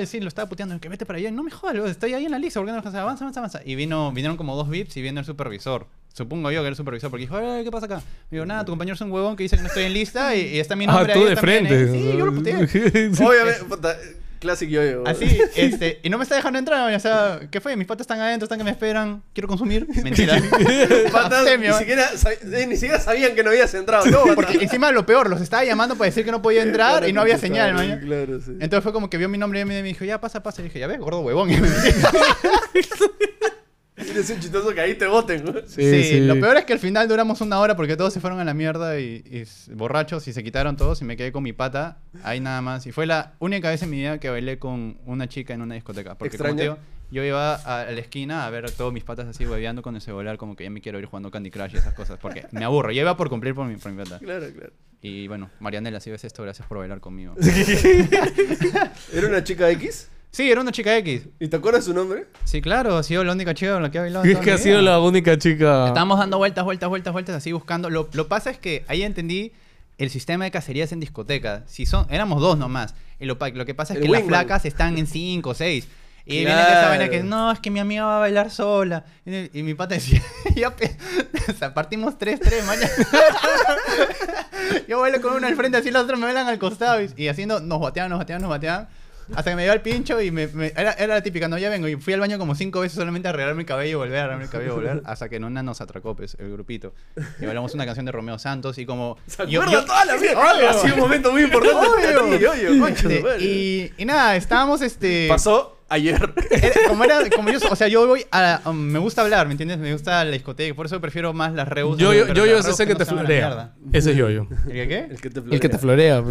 Sí, lo estaba puteando. Que vete para allá. No me jodas, estoy ahí en la lista. ¿Por qué no me dejas? Avanza, avanza, avanza. Y vino, vinieron como dos VIPs y viene el supervisor. Supongo yo que era el supervisor. Porque dijo, "Ay, ¿qué pasa acá? Me digo, nada, tu compañero es un huevón que dice que no estoy en lista y, y está mi Ah, nombre tú ahí. de está mi NA". frente. Sí, yo lo puteé. (laughs) Obviamente, Classic yo-yo. Así, (laughs) este, y no me está dejando entrar, o sea, ¿qué fue? Mis patas están adentro, están que me esperan, quiero consumir. (laughs) Mentira. (laughs) Patas, ni, siquiera, eh, ni siquiera sabían que no habías entrado. No, Porque encima lo peor, los estaba llamando para decir que no podía entrar y no había señal, ¿no? Claro, sí. Entonces fue como que vio mi nombre y me dijo, ya pasa, pasa. Y dije, ya ves, gordo huevón. Eres un chistoso que ahí te voten. ¿no? Sí, lo peor es que al final duramos una hora porque todos se fueron a la mierda y, borrachos y se quitaron todos y me quedé con mi pata ahí nada más. Y fue la única vez en mi vida que bailé con una chica en una discoteca. Porque como te digo, yo iba a, a la esquina a ver a todos mis patas así hueveando con el celular como que ya me quiero ir jugando Candy Crush y esas cosas. Porque me aburro. Yo iba por cumplir por mi, por mi pata. Claro, claro. Y bueno, Marianela, si ves esto, gracias por bailar conmigo. (laughs) ¿Era una chica X? Sí, era una chica X. ¿Y te acuerdas su nombre? Sí, claro, ha sido la única chica con la que he bailado. (laughs) Es que ha sido la única chica. Estábamos dando vueltas, vueltas, vueltas, vueltas, así buscando. Lo, lo pasa es que ahí entendí el sistema de cacerías en discoteca. Si son, éramos dos nomás. Y lo, que pasa es El que las flacas están en cinco o seis. Y viene Claro. esa vaina que no, es que mi amiga va a bailar sola. Y, y mi pata decía, (laughs) ya o sea, partimos tres, tres, mañana. (laughs) Yo bailo con uno al frente, así los otros me bailan al costado. Y, y haciendo, nos bateaban, nos bateaban, nos bateaban. Hasta que me dio el pincho y me, me- era, era la típica, no, ya vengo. Y fui al baño como cinco veces solamente a arreglarme el cabello y volver, a arreglarme el cabello y volver. Hasta que en una nos atracó, pues, el grupito. Y bailamos una canción de Romeo Santos y como... ¿Se yo- yo- toda la vida? Obvio. Ha sido un momento muy importante Obvio. (laughs) ti, oye, concha de Este, y, y nada, estábamos este... ¿Pasó? Ayer. (laughs) Era- como era, como yo, o sea, yo voy a, um, me gusta hablar, ¿me entiendes? Me gusta la discoteca, por eso prefiero más las reus. Yo, yo, yo, yo es ese que no te florea. Ese es yo, yo. ¿El que qué? El que te El que te florea.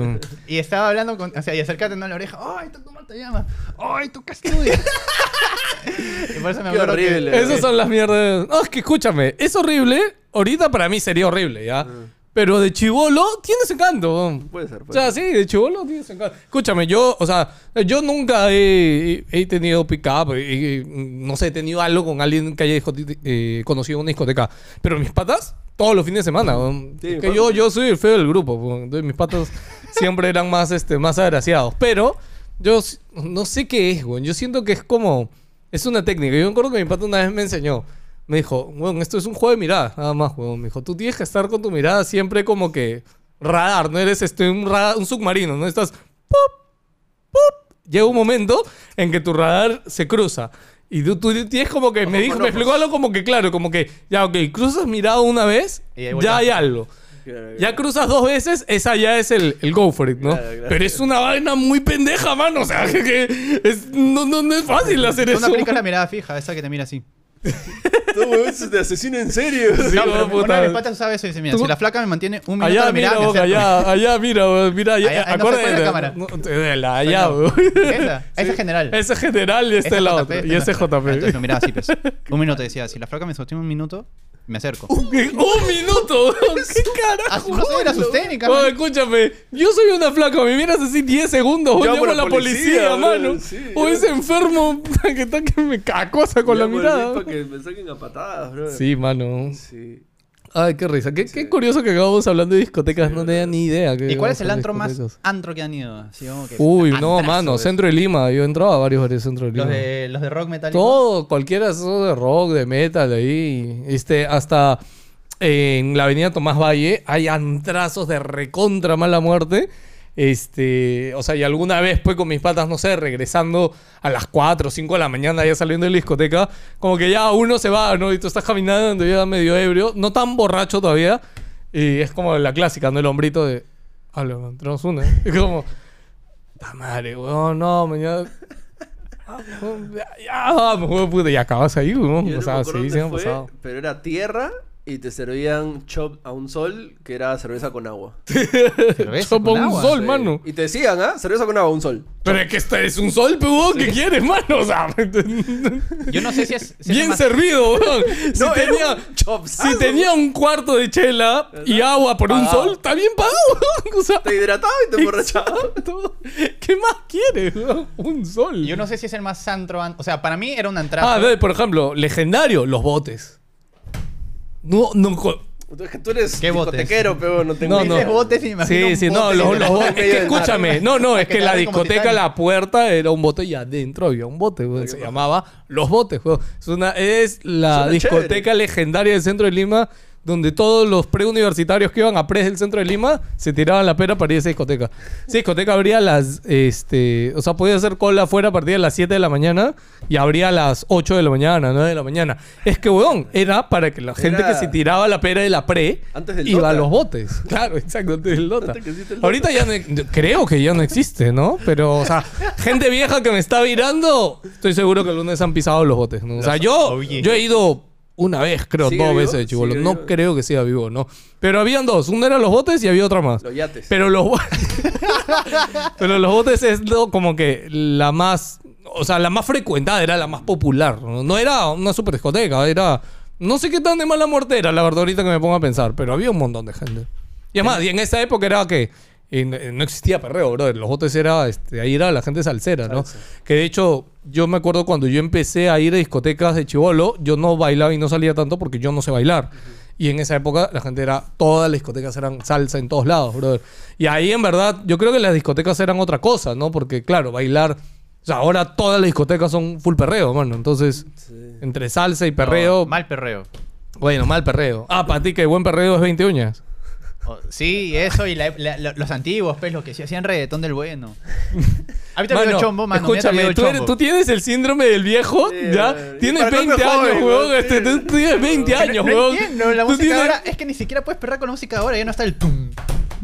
Y estaba hablando con, o sea, y acércate ¿no? a la oreja, ¡ay, tú cómo te llamas! ¡ay, tú qué estudias! (laughs) y por eso me Qué acuerdo que- horrible. Esas son las mierdas. No, es que escúchame, es horrible. Ahorita para mí sería horrible, ¿ya? Pero de chivolo tienes encanto. Puede ser, O puede sea, sí, de chivolo tienes encanto. Escúchame, yo, o sea, yo nunca he, he tenido pick-up, no sé, he tenido algo con alguien que haya eh, conocido en una discoteca. Pero mis patas, todos los fines de semana. Sí, Es que yo, yo soy el feo del grupo. weón. Entonces mis patas (laughs) siempre eran más, este, más agraciados. Pero yo no sé qué es, weón. Yo siento que es como... Es una técnica. Yo me acuerdo que mi pata una vez me enseñó. Me dijo, weón, esto es un juego de mirada, nada más, weón. Me dijo, tú tienes que estar con tu mirada siempre como que radar, no eres este, un, radar- un submarino, no estás... ¡pup! ¡pup! Llega un momento en que tu radar se cruza. Y tú, tú tienes como que, me Ojo dijo, con me explicó algo como que, claro, como que, ya, ok, cruzas mirada una vez, ya volteas. hay algo. Claro, Ya claro. cruzas dos veces, esa ya es el, el go for it, ¿no? Claro. Pero es una vaina muy pendeja, mano. O sea, (laughs) que, que es- no, no, no es fácil hacer eso. no aplicas la mirada fija, esa que te mira así. (laughs) Tú, weón, es de asesino en serio. Sí, no, weón, pero puta. una de mis patas sabe eso y dice, mira, Tú- si la flaca me mantiene un minuto Allá, mira, allá, allá, mira, mira, allá. No acuérdate fue la cámara. no, la allá. Esa, es general. Ese general y este es la otra. Y es ese. Entonces lo JP. miraba así, pues. (laughs) Un minuto decía, si la flaca me sostiene un minuto, me acerco. Un minuto, (laughs) ¿qué Ah, carajo? no sé, era sus técnicas. Man. escúchame, yo soy una flaca, me miras así 10 segundos, weón, Llamo a la policía, policía, mano. sí, o yo- ese enfermo (laughs) que está que me cacosa con la mirada. Para que me saquen a patadas, bro. Sí, mano. Sí. Ay, qué risa. Qué, qué curioso que acabamos hablando de discotecas. No tenía ni idea. ¿Y cuál es el antro más antro que han ido? Así como que Uy, no, mano. Centro de Lima. Yo entraba a varios varios centros de Lima. Los de, los de rock metálico. Todo, cualquiera eso de rock, de metal, ahí. Este, hasta en la avenida Tomás Valle hay antrazos de recontra mala muerte. Este, o sea, y alguna vez, pues, con mis patas, no sé, regresando a las 4 o 5 de la mañana, ya saliendo de la discoteca, como que ya uno se va, ¿no? Y tú estás caminando, ya medio ebrio, no tan borracho todavía. Y es como la clásica, ¿no? El hombrito de. Habla, man, tenemos una. (laughs) Y como. ¡Ta madre, weón! No, mañana. Ah, Ya, ya vamos, weón, puta. Y acabas ahí, weón. O sea, sí, dónde sí me ha fue, pasado. Pero era tierra y te servían chop a un sol, que era cerveza con agua. (laughs) Cerveza Chopa con un agua. sol, Sí. mano. Y te decían, ¿ah? Cerveza con agua, un sol. Pero es que este es un sol, pero weón, ¿qué quieres, mano? O sea, (laughs) Yo no sé si es. si bien servido, (laughs) weón. Si, No, tenía, si tenía un cuarto de chela y agua por un sol, está bien pagado, weón. O sea, Te hidrataba y te emborrachaba. ¿Qué más quieres, weón? Un sol. Yo no sé si es el más antro. an- O sea, para mí era un antrazo. Ah, ve, por ejemplo, legendario, los botes. No, no. tú eres ¿Qué botes? discotequero, pero no tengo No, no. Botes Sí, sí, no, los, los botes. Es que escúchame, no, no, es Que la discoteca, la puerta era un bote y adentro había un bote, Se llamaba Los Botes. Es, una, es la Suena discoteca chévere. legendaria del centro de Lima donde todos los preuniversitarios que iban a pres del centro de Lima se tiraban la pera para ir a esa discoteca. Esa discoteca abría a las, este, o sea, podía hacer cola afuera a partir de las 7 de la mañana y abría a las 8 de la mañana, 9 de la mañana. Es que, weón, era para que la gente Era- que se tiraba la pera de la pre Antes del iba a los botes. (laughs) Claro, exacto, antes del Dota. Antes que existe el Dota. Ahorita ya no, creo que ya no existe, ¿no? Pero, o sea, gente vieja que me está virando, estoy seguro que alguna vez han pisado los botes, ¿no? O sea, yo, yo he ido una vez, creo, ¿Sigue dos veces de chivolo. ¿Sigue No vivo? creo que siga vivo, ¿no? Pero habían dos. Una era los botes y había otra más. Los yates. Pero los (laughs) Pero los botes es lo- como que la más. O sea, la más frecuentada, era la más popular. No, No era una super discoteca, era. No sé qué tan de mala muerte era, la verdad, ahorita que me pongo a pensar. Pero había un montón de gente. Y además, y en esa época era que. Y no no existía perreo, brother. Los botes era. Este, ahí era la gente salsera, ¿no? Salsa. Que de hecho, yo me acuerdo cuando yo empecé a ir a discotecas de chivolo, yo no bailaba y no salía tanto porque yo no sé bailar. Y en esa época la gente era, todas las discotecas eran salsa en todos lados, brother. Y ahí en verdad, yo creo que las discotecas eran otra cosa, ¿no? Porque claro, bailar, o sea, ahora todas las discotecas son full perreo, mano. Entonces, Sí. entre salsa y No, perreo, mal perreo. bueno, mal perreo. Ah, para ti que buen perreo es 20 uñas. O- Sí, eso y la- la- la- los antiguos, pues, los que sí hacían reggaetón del bueno. Ahorita Mano, veo el chombo, mano. escúchame, el tú, eres- tú tienes el síndrome del viejo, Sí, ¿ya? Tienes para no 20 me años, weón. Este, tú tienes 20 Pero años, no weón. entiendo, la Tú música tienes- ahora es que ni siquiera puedes perrar con la música ahora, ya no está el tum.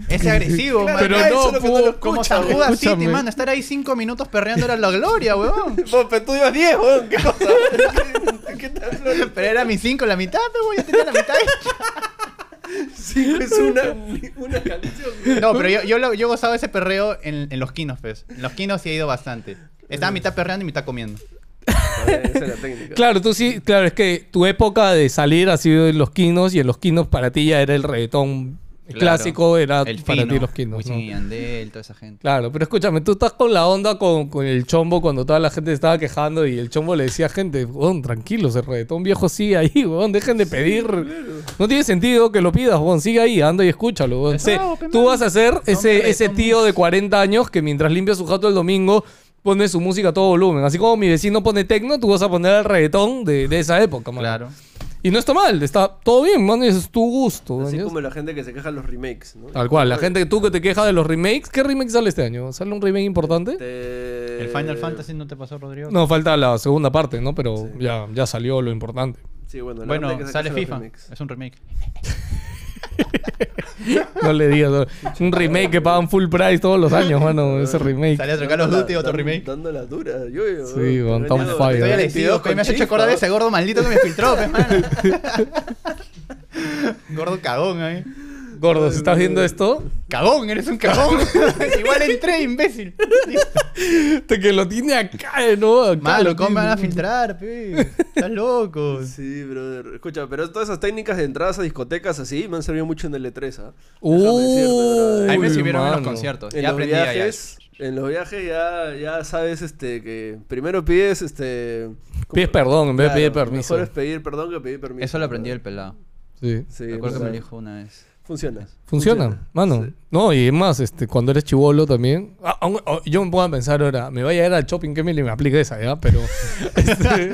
Ese agresivo, man. Pero Claro, no, es no po, Como San Judas City, man. Estar ahí cinco minutos perreando era la gloria, weón. (laughs) Pero tú ibas 10, weón. ¿Qué (laughs) cosa? (laughs) ¿Qué tal? Pero era mi cinco, la mitad, weón. Ya tenía la mitad hecha. Sí, es una, una canción. No, pero yo, yo, lo- yo gozaba ese perreo en, en los kinos, pues. En los kinos sí he ido bastante. Estaba mitad perreando y mitad comiendo. Esa es la técnica. Claro, tú sí, claro, es que tu época de salir ha sido en los quinos y en los quinos para ti ya era el reggaetón Claro. clásico, era El para fino, ti los quinos. ¿no? y Yandel, toda esa gente. Claro, pero escúchame, tú estás con la onda con, con el chombo cuando toda la gente se estaba quejando y el chombo le decía a gente, weón, tranquilos, el reggaetón viejo sigue ahí, (laughs) weón, dejen de pedir. No tiene sentido que lo pidas, weón, sigue ahí, anda y escúchalo, weón. Sí, tú vas a ser ese, ese tío de 40 años que mientras limpia su jato el domingo pone su música a todo volumen. Así como mi vecino pone tecno, tú vas a poner el reggaetón de, de esa época, man. Claro. Y no está mal, está todo bien, man, es tu gusto. Así ¿no? como la gente que se queja de los remakes, ¿no? Tal cual, la gente tú que te quejas de los remakes, ¿qué remake sale este año? ¿Sale un remake importante? Este- ¿El Final Fantasy no te pasó, Rodrigo? No, falta la segunda parte, ¿no? Pero Sí. ya, ya salió lo importante. Sí, bueno, la Bueno, que sale queja FIFA. Es un remake. (laughs) No le digas, no. un remake que pagan full price todos los años, mano, ese remake. Sale otro Call of Duty, otro remake. Dando la dura, yo, yo. Sí, yo, on he top venido- fire. Estoy agresivo, con me has hecho acordar de ese gordo maldito que me filtró, pues, mano. gordo cagón ahí. Gordo, si estás viendo esto, Cagón, eres un cagón. (laughs) Igual entré, imbécil. (laughs) te que lo tiene acá, ¿no? Acá Malo, lo ¿cómo me van a filtrar, pe? Estás loco. (laughs) Sí, brother. Escucha, pero todas esas técnicas de entradas a discotecas así me han servido mucho en el E3, ¿ah? Uy, Déjame decirte, brother. A mí me sirvieron en los conciertos. En ya los aprendí ya. viajes, en los viajes ya, ya sabes este que primero pides este Pides perdón en vez de pedir permiso. Mejor es pedir perdón que pedir permiso. Eso lo aprendí del pelado. Sí. Sí, Recuerdo que me dijo una vez. Funciona. Funciona, mano. Sí. No, y es más, este, cuando eres chivolo también. ah, oh, yo me a pensar ahora, me vaya a ir al shopping que me, me aplique esa, ¿ya? Pero. (laughs) este,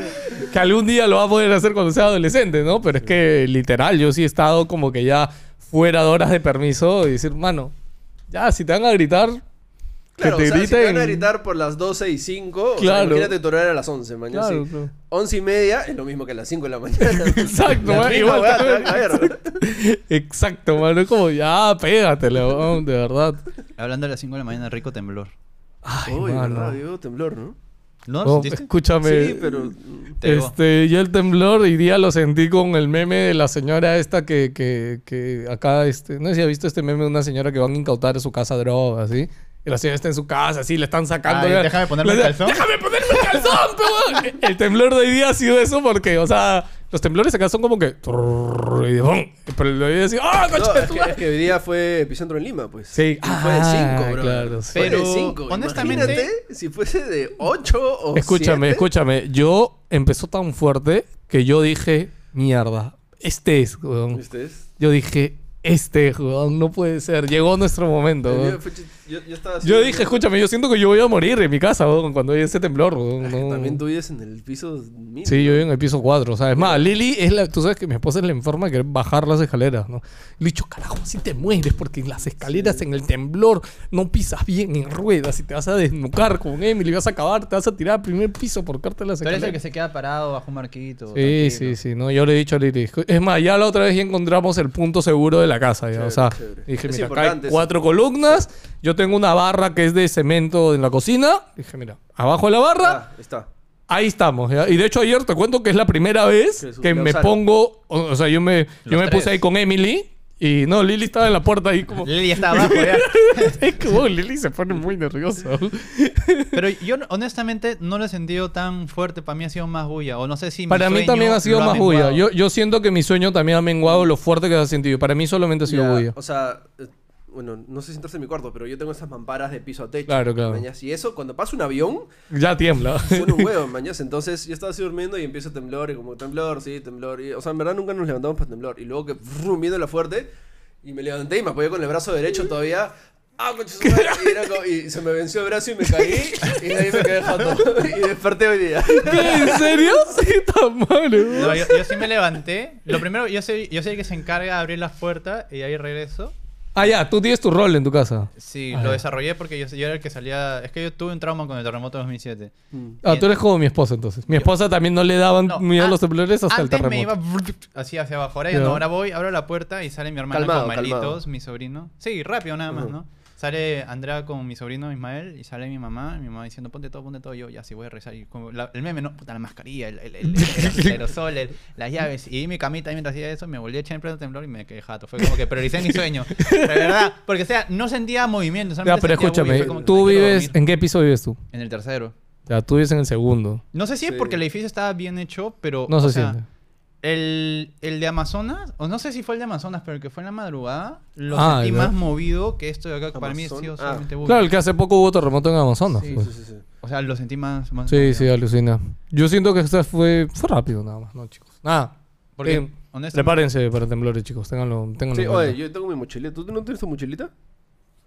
que algún día lo va a poder hacer cuando sea adolescente, ¿no? Pero es que literal, yo sí he estado como que ya fuera de horas de permiso y decir, mano, ya, si te van a gritar, Claro, que te o sea, si te van a griten. gritar por las 12 y 5, Claro. imagínate tu horario a las 11, mañana. Claro, sí. claro. 11 y media es lo mismo que a las 5 de la mañana. (laughs) Exacto, man, misma igual weá te- a caer. Exacto, mano. Es como, ya, pégatele, weón, de verdad. Hablando de las 5 de la mañana, rico temblor. Ay, Uy, mano. verdad, digo, temblor, ¿no? ¿No? No, ¿Sentiste? escúchame. Sí, pero... Este, yo el temblor hoy día lo sentí con el meme de la señora esta que, que, que acá, este, no sé si ha visto este meme de una señora que van a incautar en su casa drogas, ¿sí? Y la señora está en su casa, así, le están sacando. Ay, déjame ponerme el calzón. Déjame ponerme el calzón, pero (laughs) El temblor de hoy día ha sido eso porque, o sea, los temblores acá son como que... Pero lo hoy día así, ¡ah, No, de es, que, es que hoy día fue epicentro en Lima, pues. Sí. Y fue de 5, Ah, bro. claro, sí. Fue de Pero, 5. honestamente- Imagínate si fuese de 8 o Escúchame, 7. escúchame. Yo empezó tan fuerte que yo dije, mierda, este es, weón. ¿Ustedes? Yo dije, este, weón, no puede ser. Llegó nuestro momento. Weón. Yo- yo estaba así- Yo dije, escúchame, yo siento que yo voy a morir en mi casa, cuando haya ese temblor. Es no. También tú vives en el piso mínimo. Sí, yo vivo en el piso 4, ¿sabes? Más, Lili es la... Tú sabes que mi esposa es la enferma de querer bajar las escaleras, ¿no? Le he dicho, carajo, si te mueres porque en las escaleras, en el temblor, no pisas bien en ruedas y te vas a desnucar con Emily, vas a acabar, te vas a tirar al primer piso por carte las escaleras. el que se queda parado bajo un marquito. Sí, tranquilo. sí, sí. No, yo le he dicho a Lili. Es más, ya la otra vez ya encontramos el punto seguro de la casa. Ya. Chévere, o sea, chévere. dije, Es mira, acá hay eso. cuatro columnas. Yo tengo una barra que es de cemento en la cocina. Dije, mira, abajo de la barra, Ah, está. ahí estamos. ¿ya? Y de hecho, ayer te cuento que es la primera vez Que me pongo. O, o sea, yo me, yo Los me puse tres. ahí con Emily. Y no, Lili estaba en la puerta ahí como. Lili está abajo ya. (laughs) es que oh, Lili se pone muy nerviosa. Pero yo honestamente no lo he sentido tan fuerte. Para mí ha sido más bulla. O no sé si mi Para mí sueño también ha sido más bulla. Yo, yo siento que mi sueño también ha menguado lo fuerte que ha sentido. Para mí solamente ha sido Ya, bulla. O sea, bueno, no sé si entraste en mi cuarto, pero yo tengo esas mamparas de piso a techo. Claro, claro. mañas, Y eso, cuando pasa un avión, Ya tiembla. (laughs) suena un (laughs) huevo, mañas. Entonces yo estaba así durmiendo y empiezo a temblor, y como temblor, sí, temblor. Y, o sea, en verdad nunca nos levantamos para temblor. Y luego que brum, viendo la fuerte, y me levanté y me apoyé con el brazo derecho todavía. ¡Ah, concha su madre! Y, era como- y se me venció el brazo y me caí, y de ahí me quedé jato. Y desperté hoy día. ¿Qué? ¿En serio? (laughs) Sí, tan mal, weón. No, yo, yo sí me levanté. Lo primero, yo soy, yo soy el que se encarga de abrir las puertas y ahí regreso. Ah, ya, tú tienes tu rol en tu casa. Sí, Ah, lo ya. desarrollé porque yo, yo era el que salía... Es que yo tuve un trauma con el terremoto de 2007. Mm. Ah, tú eres como mi esposa entonces. Mi esposa también no le daban No, miedo a an- los temblores hasta el Antes terremoto. me iba así hacia abajo. Ahora ya Ya. no, ahora voy, abro la puerta y sale mi hermana Calmado, con Malitos, calmado. mi sobrino. Sí, rápido nada más, Ujú. ¿no? Sale Andrea con mi sobrino Ismael y sale mi mamá, y mi mamá diciendo, ponte todo, ponte todo. Yo, ya, sí, voy a rezar. Y como la- el meme, no, puta, la mascarilla, el, el, el- el- el (laughs) aerosol, el- las llaves. Y mi camita, y mientras hacía eso, me volví a echar en pleno temblor y me quedé jato. Fue como que prioricé mi sueño. Pero de verdad, porque, o sea, no sentía movimiento. Ya, pero escúchame, como tú "Ay, quiero vives... dormir". ¿En qué piso vives tú? En el tercero. O sea, tú vives en el segundo. No sé si es porque el edificio estaba bien hecho, pero. No o se sea, siente. El, el de Amazonas, o no sé si fue el de Amazonas, pero el que fue en la madrugada, lo Ah, sentí ¿verdad? más movido que esto de acá, que para mí ha Amazon- sido ah. solamente bullying. Claro, el que hace poco hubo terremoto en Amazonas. Sí, pues. Sí, sí, sí. O sea, lo sentí más. más Sí, movido. sí, alucina. Yo siento que esta fue, fue rápido nada más, ¿no, chicos? Nada. Porque, Eh, honestamente. Prepárense para temblores, chicos. Ténganlo, ténganlo Sí, oye, yo tengo mi mochilita. ¿Tú no tienes tu mochilita?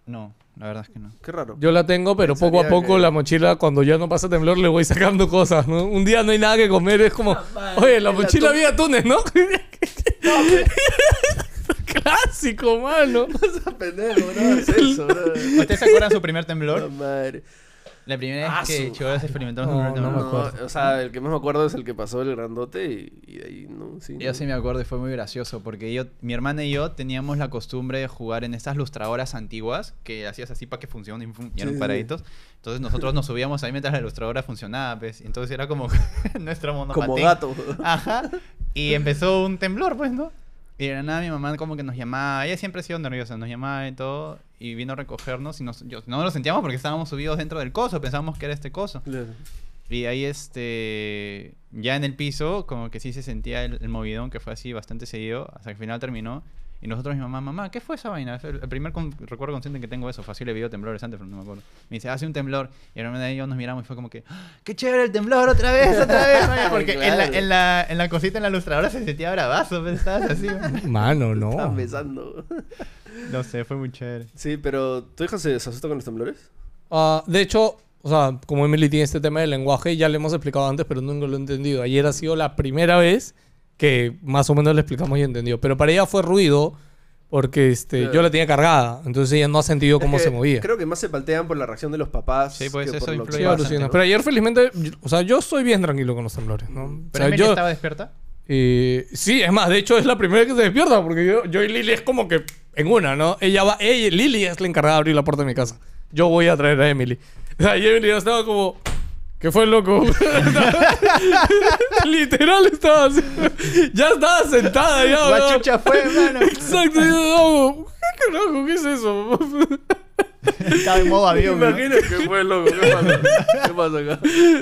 No, la verdad es que no. Qué raro. Yo la tengo, pero poco a poco que- la mochila, cuando ya no pasa temblor, le voy sacando cosas, ¿no? Un día no hay nada que comer, es como, oye, la la mochila había túnez, ¿no? (laughs) (laughs) Clásico, mano. (laughs) Esa pendejo, no hagas eso, bro. ¿Ustedes se acuerdan su primer temblor? madre. La primera Ah, vez que su- experimentó No, su primer no me acuerdo. o sea, el que más me acuerdo es el que pasó el grandote y, y de ahí, ¿no? Sí, Yo ¿no? sí me acuerdo y fue muy gracioso porque yo, mi hermana y yo teníamos la costumbre de jugar en estas lustradoras antiguas que hacías así para que funcionen y fun- y eran Sí, sí. paraditos. Entonces nosotros nos subíamos ahí mientras la ilustradora funcionaba, pues. Entonces era como (laughs) nuestro monopatín. Como gato. Ajá. Y empezó un temblor, pues, ¿no? Y de la nada mi mamá como que nos llamaba, ella siempre ha sido nerviosa, nos llamaba y todo, y vino a recogernos y nos, yo- no lo sentíamos porque estábamos subidos dentro del coso, pensábamos que era este coso. Claro. Y ahí, este, ya en el piso, como que sí se sentía el, el movidón, que fue así bastante seguido, hasta que al final terminó. Y nosotros, mi mamá, mamá, ¿qué fue esa vaina? El, el primer con- recuerdo consciente que tengo eso, fácil he visto temblores antes, pero no me acuerdo. Me dice, hace un temblor. Y ahora de ellos nos miramos y fue como que, ¡Ah, ¡qué chévere el temblor! ¡Otra vez, otra vez! (laughs) Oye, Porque en, la, en, la, en la cosita, en la ilustradora se sentía bravazo, pues, estabas así. (laughs) Mano, no. Estaban besando. No sé, fue muy chévere. Sí, pero ¿tu hija se, asusta con los temblores? Ah, de hecho, o sea, como Emily tiene este tema del lenguaje, ya le hemos explicado antes, pero nunca lo he entendido. Ayer ha sido la primera vez que más o menos le explicamos y entendió. Pero para ella fue ruido porque este, Claro. yo la tenía cargada. Entonces ella no ha sentido cómo Es que se movía. Creo que más se paltean por la reacción de los papás. Sí, pues, que eso por lo que influye Sí, pasa. bastante. alucina. Pero ayer felizmente, yo- o sea, yo estoy bien tranquilo con los temblores, ¿no? O ¿Pero sea, yo, estaba despierta? eh, sí, es más, de hecho es la primera vez que se despierta porque yo, yo y Lili es como que en una, ¿no? Ella va, ella, Lili es la encargada de abrir la puerta de mi casa. Yo voy a traer a Emily. O (laughs) sea, y Emily estaba como, ¿qué fue loco? (laughs) Literal estaba así. Ya estaba sentada ya. ¿no? Guachucha fue, hermano. (laughs) Exacto. yo como, ¿qué carajo? ¿Qué es eso? (laughs) Estaba en modo avión. ¿no? Imagina que fue loco. ¿Qué pasa? ¿Qué pasa acá?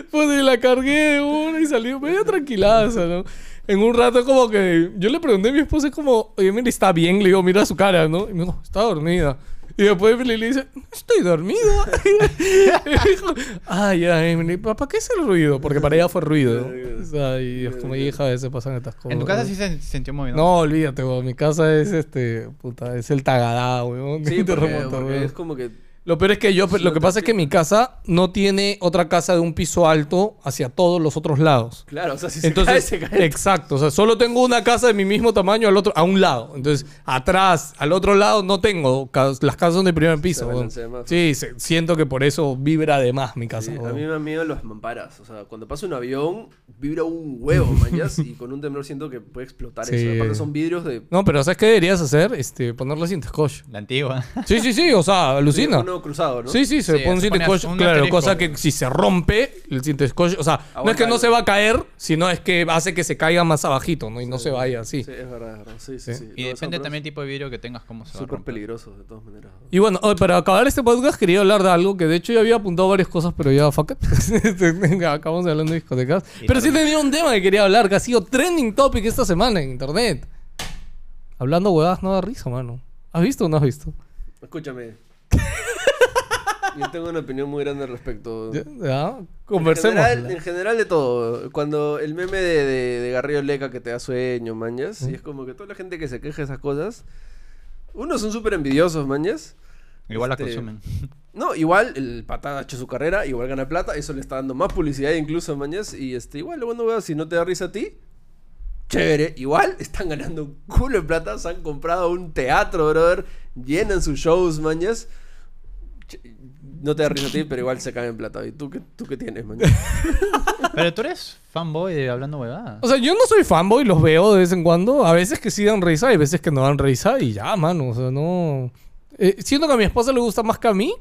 Pues y la cargué de una y salió medio tranquilaza, ¿no? En un rato como que yo le pregunté a mi esposa es como, oye, Emily está bien, le digo, mira su cara, ¿no? Y me dijo, está dormida. Y después Emily le dice, estoy dormida. (laughs) y me dijo, ah, ya, Emily, ¿para qué es el ruido? Porque para ella fue ruido. O sea, y es como, hija, a veces pasan estas cosas. En tu casa sí se sintió movido. No, olvídate, weón. Mi casa es este, puta, es el tagadá, weón. Sí, (laughs) porque, es como que... Lo peor es que yo, lo que pasa es que mi casa no tiene otra casa de un piso alto hacia todos los otros lados. Claro, o sea, si se Entonces, cae, se cae. exacto, o sea, solo tengo una casa de mi mismo tamaño al otro, a un lado. Entonces, atrás, al otro lado no tengo las casas son de primer piso. más. Sí, se- siento que por eso vibra de más mi casa. Sí, a mí me dan miedo los mamparas. O sea, cuando pasa un avión, vibra un huevo, mañas. y con un temblor siento que puede explotar Sí. eso. Aparte, son vidrios de. No, pero ¿sabes qué deberías hacer? Este, ponerle cinta scotch. La antigua. Sí, sí, sí, o sea, alucina. Uno cruzado, ¿no? Sí, sí, se Sí, pone un se pone un Claro, asterisco. cosa que si se rompe el scotch, o sea, no es que no se va a caer, sino es que hace que se caiga más abajito, ¿no? Y no se vaya así. Sí, es verdad, es verdad. Sí, sí, Sí. Y No, depende son también el tipo de vidrio que tengas, cómo se va a Súper romper. peligrosos, de todas maneras. Y bueno, para acabar este podcast quería hablar de algo que de hecho ya había apuntado varias cosas, pero ya fuck it. (laughs) Acabamos de hablando de discotecas. Pero sí tenía un tema que quería hablar, que ha sido trending topic esta semana en internet. Hablando huevadas no da risa, mano. ¿Has visto o no has visto? Escúchame. (laughs) Yo tengo una opinión muy grande al respecto. Ya, Conversemos. En general, en general de todo. Cuando el meme de, de, de Garrido Leca que te da sueño, mañas. Y es como que toda la gente que se queja de esas cosas. Unos son súper envidiosos, mañas. Igual la Este, consumen. (laughs) No, igual el patada ha hecho su carrera, igual gana plata, eso le está dando más publicidad incluso, mañas. Y este, igual, bueno, weón, si no te da risa a ti, chévere. Igual (laughs) están ganando un culo de plata. Se han comprado un teatro, brother. Llenan sus shows, mañas. No te da risa a ti, pero igual se caen en plata. ¿Y tú qué, tú qué tienes, man? (laughs) Pero tú eres fanboy de Hablando Huevadas. O sea, yo no soy fanboy, los veo de vez en cuando. A veces que sí dan risa y a veces que no dan risa y ya, mano. O sea, no. Eh, siento que a mi esposa le gusta más que a mí.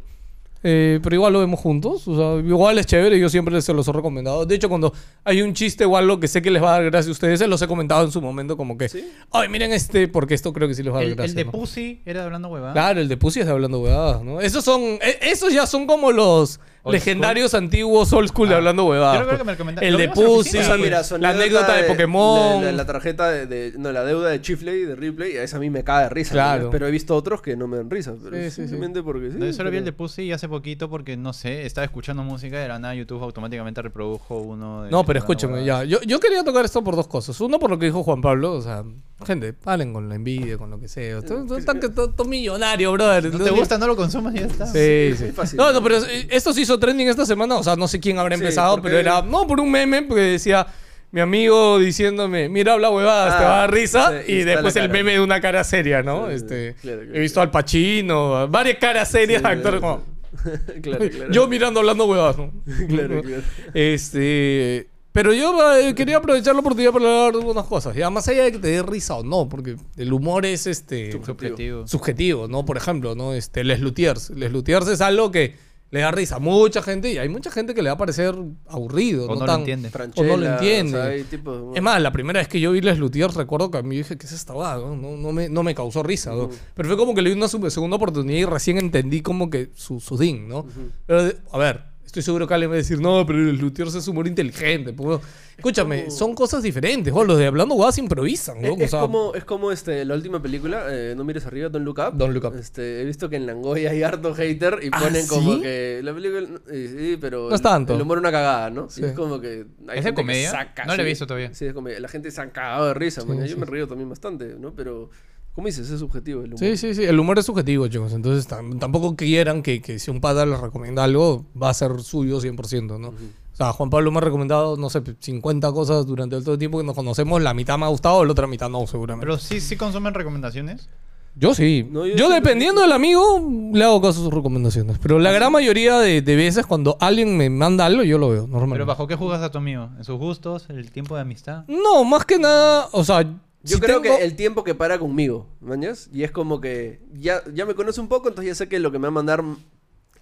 Eh, pero igual lo vemos juntos. O sea, igual es chévere. Yo siempre se los he recomendado. De hecho, cuando hay un chiste o algo que sé que les va a dar gracia a ustedes, se los he comentado en su momento como que... ¿Sí? Ay, miren este, porque esto creo que sí les va a dar el, gracia. el de ¿no? Pussy era de Hablando Huevadas. Claro, el de Pussy es de Hablando Huevadas, ¿no? Esos son... e- Esos ya son como los Old legendarios antiguos old school de Ah. Hablando Huevadas. Yo recuerdo pues. que me El de Pussy, oficina, O sea, mira, su la anécdota de, Pokémon. La, la- la tarjeta de, de- No, la deuda de Chifley, de Ripley, esa a mí me cae de risa. Claro. ¿no? Pero he visto otros que no me dan risa. Pero Sí, sí, sí. simplemente porque sí. No, yo solo vi el de pero- Pussy hace poquito porque, no sé, estaba escuchando música y de la nada YouTube automáticamente reprodujo uno de... No, pero escúchame, ya. Yo, yo quería tocar esto por dos cosas. Uno, por lo que dijo Juan Pablo. O sea, gente, paren con la envidia, con lo que sea. Están que todo millonario, brother. No te gusta, no lo consumas y ya está. Sí, sí. es fácil. No, no, pero eh, esto se hizo trending esta semana. O sea, no sé quién habrá Sí, empezado, porque- pero era. No, por un meme, porque decía. Mi amigo diciéndome, mira, habla huevadas, te Ah, va a dar risa. sí, y después el meme de una cara seria, ¿no? Sí, este, claro, claro, he visto al Pacino, varias caras serias Sí, de actores. claro. como, (laughs) claro, (laughs) claro. Yo mirando hablando huevadas, ¿no? (laughs) Claro, claro. Este. Pero yo eh, quería aprovechar la oportunidad para hablar de algunas cosas. Ya más allá de que te dé risa o no, porque el humor es este Subjetivo. subjetivo, ¿no? Por ejemplo, ¿no? Este, Les Lutiers. Les Lutiers es algo que le da risa a mucha gente y hay mucha gente que le va a parecer aburrido. O no lo tan- entiende. O no lo entiende. o sea, hay tipos, bueno. Es más, la primera vez que yo vi Les Lutiers, recuerdo que a mí dije, ¿qué es esta vaga? No, no, no me, no me causó risa. ¿no? Pero fue como que le di una segunda oportunidad y recién entendí como que su, su ding, ¿no? Pero, a ver, estoy seguro que alguien va a decir, no, pero Les Lutiers es humor inteligente. pues". Escúchame, como- son cosas diferentes. ¿no? Los de Hablando Guadas improvisan, ¿no? Es, O es sea, como, es como este, la última película, eh, No mires arriba, Don't Look Up. Don't Look Up. Este, he visto que en Langoya hay harto hater y ¿Ah, ponen como sí? que la película, eh, sí, pero No es el- tanto. el humor una cagada, ¿no? Sí. Y es como que hay ¿Es de gente que comedia? saca, No la he visto todavía. Sí, es comedia. La gente se ha cagado de risa, Sí, man. sí. Yo me río también bastante, ¿no? Pero, ¿cómo dices? Es subjetivo el humor. Sí, sí, sí. El humor es subjetivo, chicos. Entonces tam- tampoco quieran que, que si un pata les recomienda algo, va a ser suyo 100%, ¿no? O sea, Juan Pablo me ha recomendado, no sé, 50 cosas durante todo el tiempo que nos conocemos. La mitad me ha gustado, la otra mitad no, seguramente. Pero sí, sí consumen recomendaciones. yo sí. No, yo yo sí- dependiendo del amigo, le hago caso a sus recomendaciones. Pero la gran mayoría de, de veces cuando alguien me manda algo, yo lo veo, normalmente. Pero ¿bajo qué juzgas a tu amigo? ¿En sus gustos? ¿El tiempo de amistad? No, más que nada, o sea... Yo si creo tengo- que el tiempo que para conmigo, ¿mañas? Y es como que ya, ya me conoce un poco, entonces ya sé que lo que me va a mandar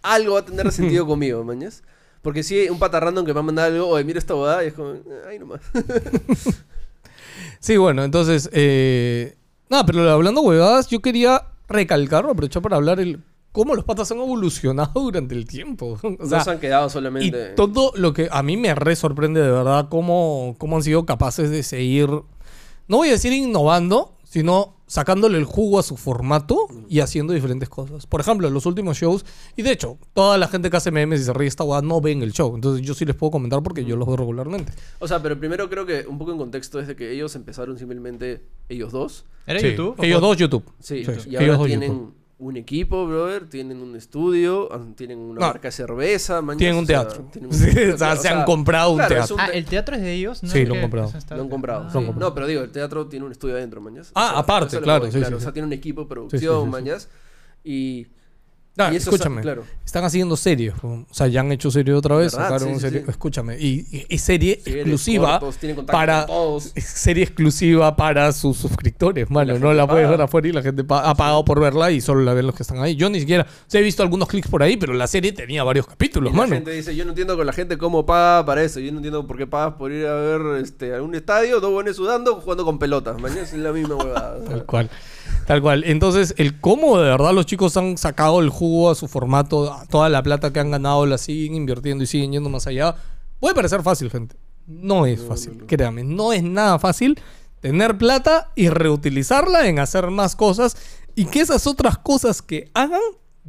algo va a tener sentido (laughs) conmigo, ¿mañas? Porque si un pata random que me va a mandar algo, oye, mira esta boda, y es como, ahí nomás. (laughs) Sí, bueno, entonces... Eh... Nada, pero hablando huevadas, yo quería recalcar, aprovechar para hablar el cómo los patas han evolucionado durante el tiempo. (laughs) O sea, no se han quedado y solamente... todo lo que a mí me re sorprende de verdad, cómo, cómo han sido capaces de seguir, no voy a decir innovando, sino sacándole el jugo a su formato y haciendo diferentes cosas. Por ejemplo, los últimos shows, y de hecho, toda la gente que hace memes y se ríe esta guada no ven el show. Entonces yo sí les puedo comentar porque yo los veo regularmente. O sea, pero primero creo que un poco en contexto es de que ellos empezaron simplemente ellos dos. ¿Era Sí, YouTube? Ellos dos YouTube. Sí, Sí, y ahora tienen YouTube. Un equipo, brother, tienen un estudio, tienen una No. marca de cerveza, Tienen un sea, (laughs) teatro. o sea, se han comprado un claro, teatro. un Ah, ¿el teatro es de ellos? ¿No Sí, lo han comprado. Lo han comprado. Ah, sí. No, pero digo, el teatro tiene un estudio adentro, mañas. Ah, aparte, claro, sí, claro. sí, O sea, sí. tiene un equipo de producción, sí, sí. mañas. Y, Ah, y escúchame, Claro. están haciendo series. O sea, ya han hecho serie otra vez, ¿Verdad? sacaron Sí, un sí, serie. sí. Escúchame, y, y- y serie Series, exclusiva cortos, para todos. (laughs) serie exclusiva para sus suscriptores, mano. la no la puedes paga. ver afuera y la gente ha pagado por verla y solo la ven los que están ahí. Yo ni siquiera, he visto algunos clics por ahí, pero la serie tenía varios capítulos, Y la gente dice, yo no entiendo con la gente cómo paga para eso. Yo no entiendo por qué pagas por ir a ver este, a un estadio, dos buenos sudando, jugando con pelotas. Mañana es la misma huevada. (laughs) Tal cual. Tal cual. Entonces, el cómo de verdad los chicos han sacado el jugo a su formato, toda la plata que han ganado la siguen invirtiendo y siguen yendo más allá, puede parecer fácil, gente. No es fácil, créame. No es nada fácil tener plata y reutilizarla en hacer más cosas y que esas otras cosas que hagan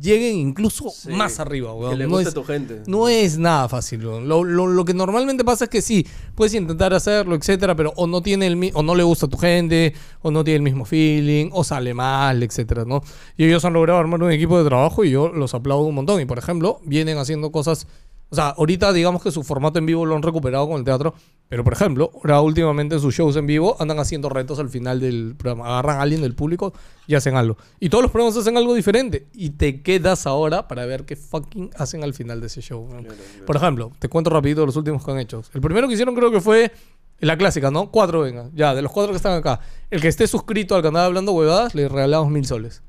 lleguen incluso Sí, más arriba, weón. Que le No guste es- a tu gente. no es nada fácil. weón. Lo, lo- lo que normalmente pasa es que sí, puedes intentar hacerlo, etcétera, pero o no tiene el o no le gusta a tu gente, o no tiene el mismo feeling, o sale mal, etcétera, ¿no? Y ellos han logrado armar un equipo de trabajo y yo los aplaudo un montón. Y por ejemplo, vienen haciendo cosas O sea, ahorita digamos que su formato en vivo lo han recuperado con el teatro. Pero, por ejemplo, ahora últimamente en sus shows en vivo andan haciendo retos al final del programa. Agarran a alguien del público y hacen algo. Y todos los programas hacen algo diferente. Y te quedas ahora para ver qué fucking hacen al final de ese show. weón. Por ejemplo, te cuento rapidito los últimos que han hecho. El primero que hicieron creo que fue la clásica, ¿no? Cuatro, venga. Ya, de los cuatro que están acá. El que esté suscrito al canal Hablando Huevadas, le regalamos mil soles.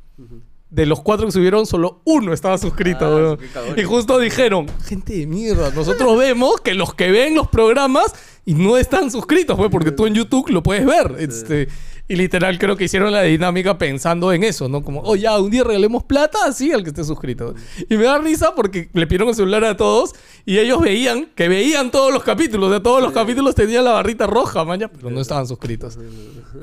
De los cuatro que subieron, solo uno estaba suscrito, Ah, weón. Y justo dijeron, gente de mierda, nosotros vemos que los que ven los programas y no están suscritos, pues, porque tú en YouTube lo puedes ver. Este, y literal creo que hicieron la dinámica pensando en eso, ¿no? Como, oh, ya, un día regalemos plata así al que esté suscrito. Y me da risa porque le pidieron el celular a todos y ellos veían que veían todos los capítulos. De todos los capítulos tenían la barrita roja, maña, pero no estaban suscritos.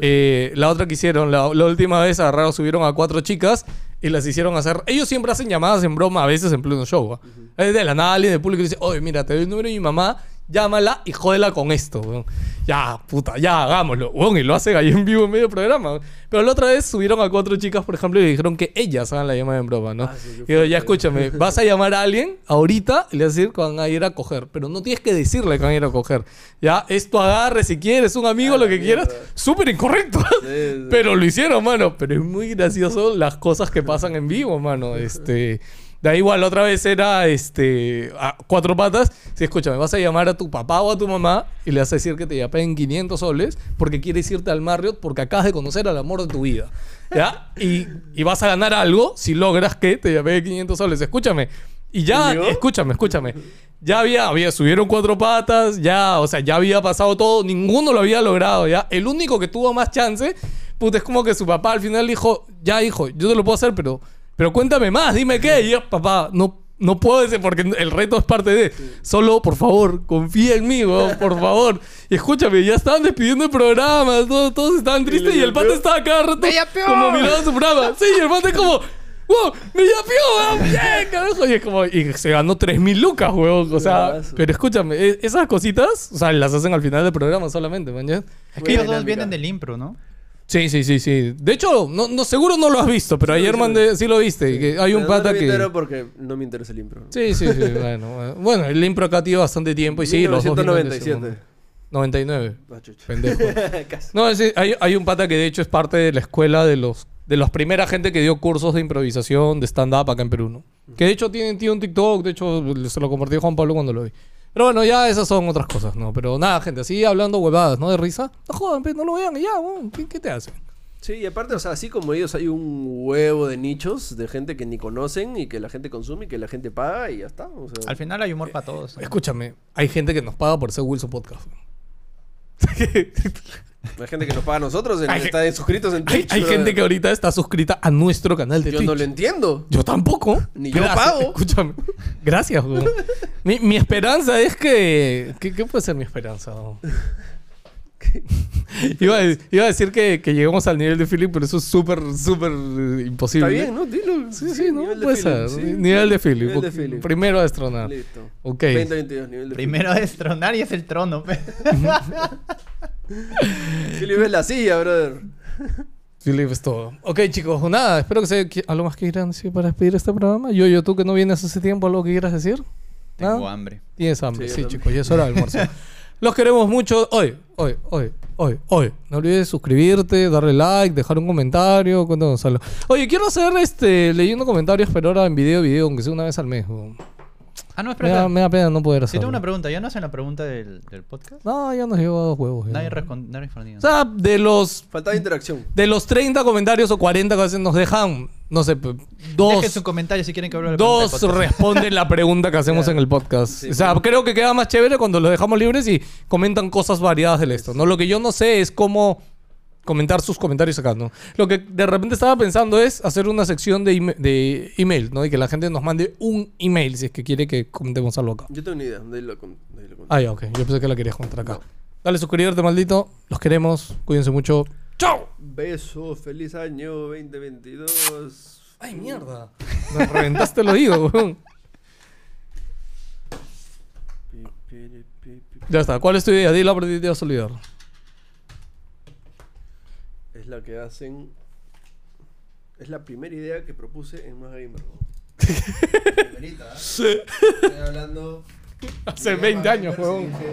Eh, la otra que hicieron, la, la última vez agarraron, subieron a cuatro chicas y las hicieron hacer. Ellos siempre hacen llamadas en broma, a veces en pleno show. ¿va? Es de la nada alguien del público dice: Oye, mira, te doy el número de mi mamá, llámala y jódela con esto. weón". Ya, puta, ya, hagámoslo. weón, y lo hacen ahí en vivo en medio programa. weón. Pero la otra vez subieron a cuatro chicas, por ejemplo, y dijeron que ellas hagan la llamada en broma, ¿no? Ah, sí, y yo, ya escúchame, vas a llamar a alguien ahorita y le vas a decir que van a ir a coger. Pero no tienes que decirle que van a ir a coger. Ya, esto agarre si quieres, un amigo, Ah, lo que quieras. Súper incorrecto. Sí, sí. Pero lo hicieron, mano. Pero es muy gracioso las cosas que pasan en vivo, mano. (laughs) Este. Da igual, la otra vez era este a cuatro patas. Si escúchame, vas a llamar a tu papá o a tu mamá y le vas a decir que te paguen 500 soles porque quieres irte al Marriott porque acabas de conocer al amor de tu vida. ¿Ya? Y, y vas a ganar algo si logras que te paguen 500 soles. Escúchame. Y ya, escúchame, escúchame. Ya había, había, subieron cuatro patas, ya, o sea, ya había pasado todo, ninguno lo había logrado, ya. El único que tuvo más chance, puta, es como que su papá al final dijo, ya, hijo, yo te lo puedo hacer, pero, pero cuéntame más, dime qué. Y yo, papá, no, no puedo decir, porque el reto es parte de, solo, por favor, confía en mí, weón, por (laughs) favor. Y escúchame, ya estaban despidiendo el programa, todos, todos estaban tristes y, el pata estaba cada rato como mirando su programa. Sí, y el pata es como... ¡Wow! ¡Me weón! ¡Bien, carajo! Y es como... Y se ganó 3.000 lucas, weón. O sea... Bravazo. Pero escúchame, e- esas cositas... O sea, las hacen al final del programa solamente, man. Es que ellos dos vienen del impro, ¿no? Sí, sí, sí, sí. De hecho, no, no, seguro no lo has visto, pero Sí, ayer sí. mandé... Sí lo viste. Que hay un no pata que... entero porque no me interesa el impro. Sí, sí, sí. (laughs) bueno, bueno. El impro acá tiene bastante tiempo y sí, los dos vienen de ese mundo. 1997. 99. Ah. Pendejo. (laughs) No, es- hay, hay un pata que de hecho es parte de la escuela de los de los primera gente que dio cursos de improvisación, de stand-up acá en Perú, ¿no? Que de hecho tienen tiene un TikTok, de hecho se lo compartió Juan Pablo cuando lo vi. Pero bueno, ya esas son otras cosas, ¿no? Pero nada, gente, así hablando huevadas, ¿no? De risa. No jodan, pe, no lo vean y ya. ¿Qué, qué te hacen? Sí, y aparte, o sea, así como ellos, hay un huevo de nichos de gente que ni conocen y que la gente consume y que la gente paga y ya está. O sea, Al final hay humor para todos. ¿no? Escúchame, hay gente que nos paga por ser Wilson Podcast. (laughs) (laughs) hay gente que nos paga a nosotros, en- Hay- está suscritos en hay Twitch. hay brother. gente que ahorita está suscrita a nuestro canal de Yo Twitch. no lo entiendo. Yo tampoco. Ni yo pago. Escúchame. Gracias, weón. mi, mi esperanza es que. ¿Qué, qué puede ser mi esperanza? weón? (laughs) iba, a, iba a decir que, que lleguemos al nivel de Philip, pero eso es súper, súper eh, imposible. Está bien, ¿no? Dilo. Sí, sí, ¿no? nivel de Puede feeling, ser. sí. Nivel de Philip. Nivel de feeling. Primero a destronar. Listo. Ok. 2022, nivel de Primero a destronar y es el trono. pe. (laughs) Philip es la silla, brother. Philip es todo. Ok, chicos, nada. Espero que se. ¿Algo más que quieran decir para despedir este programa? Yo, yo, tú que no vienes hace tiempo, ¿algo que quieras decir? Tengo hambre. Tienes hambre, Sí, chicos, ya es hora de almorzar. (laughs) Los queremos mucho. Hoy, hoy, hoy, hoy, hoy. No olvides suscribirte, darle like, dejar un comentario. Cuéntanos algo. Oye, quiero hacer este leyendo comentarios, pero ahora en video, video, aunque sea una vez al mes. Ah, no, Me espera. da, espera. me da pena no poder Sí, hacerlo. tengo una pregunta. ¿Ya no hacen la pregunta del, del podcast? No, ya nos llevo a dos huevos. ya. Nadie, respon- nadie respondió. O sea, de los, Faltaba interacción. de los 30 comentarios o 40 que a veces nos dejan, no sé, dos. Dejen su comentario si quieren que hable de la pregunta Dos del podcast. responden la pregunta que hacemos (laughs) en el podcast. Sí, o sea, bueno. creo que queda más chévere cuando los dejamos libres y comentan cosas variadas de esto. ¿no? Lo que yo no sé es cómo comentar sus comentarios acá, ¿no? Lo que de repente estaba pensando es hacer una sección de, email, de email, ¿no? Y que la gente nos mande un email si es que quiere que comentemos algo acá. Yo tengo una idea. Dilo con, dilo con- Ah, ya, ok. Yo pensé que la querías comentar acá. No. Dale suscribirte, maldito. Los queremos. Cuídense mucho. ¡Chao! Beso, feliz año 2022. ¡Ay, mierda! Me reventaste el oído, weón. Ya está. ¿Cuál es tu idea? Dila porque te vas a olvidar. Es la que hacen. Es la primera idea que propuse en Más Gamer. ¿no? (laughs) Primerita, ¿eh? Estoy hablando Hace 20 años, Pero sí, huevón. sí,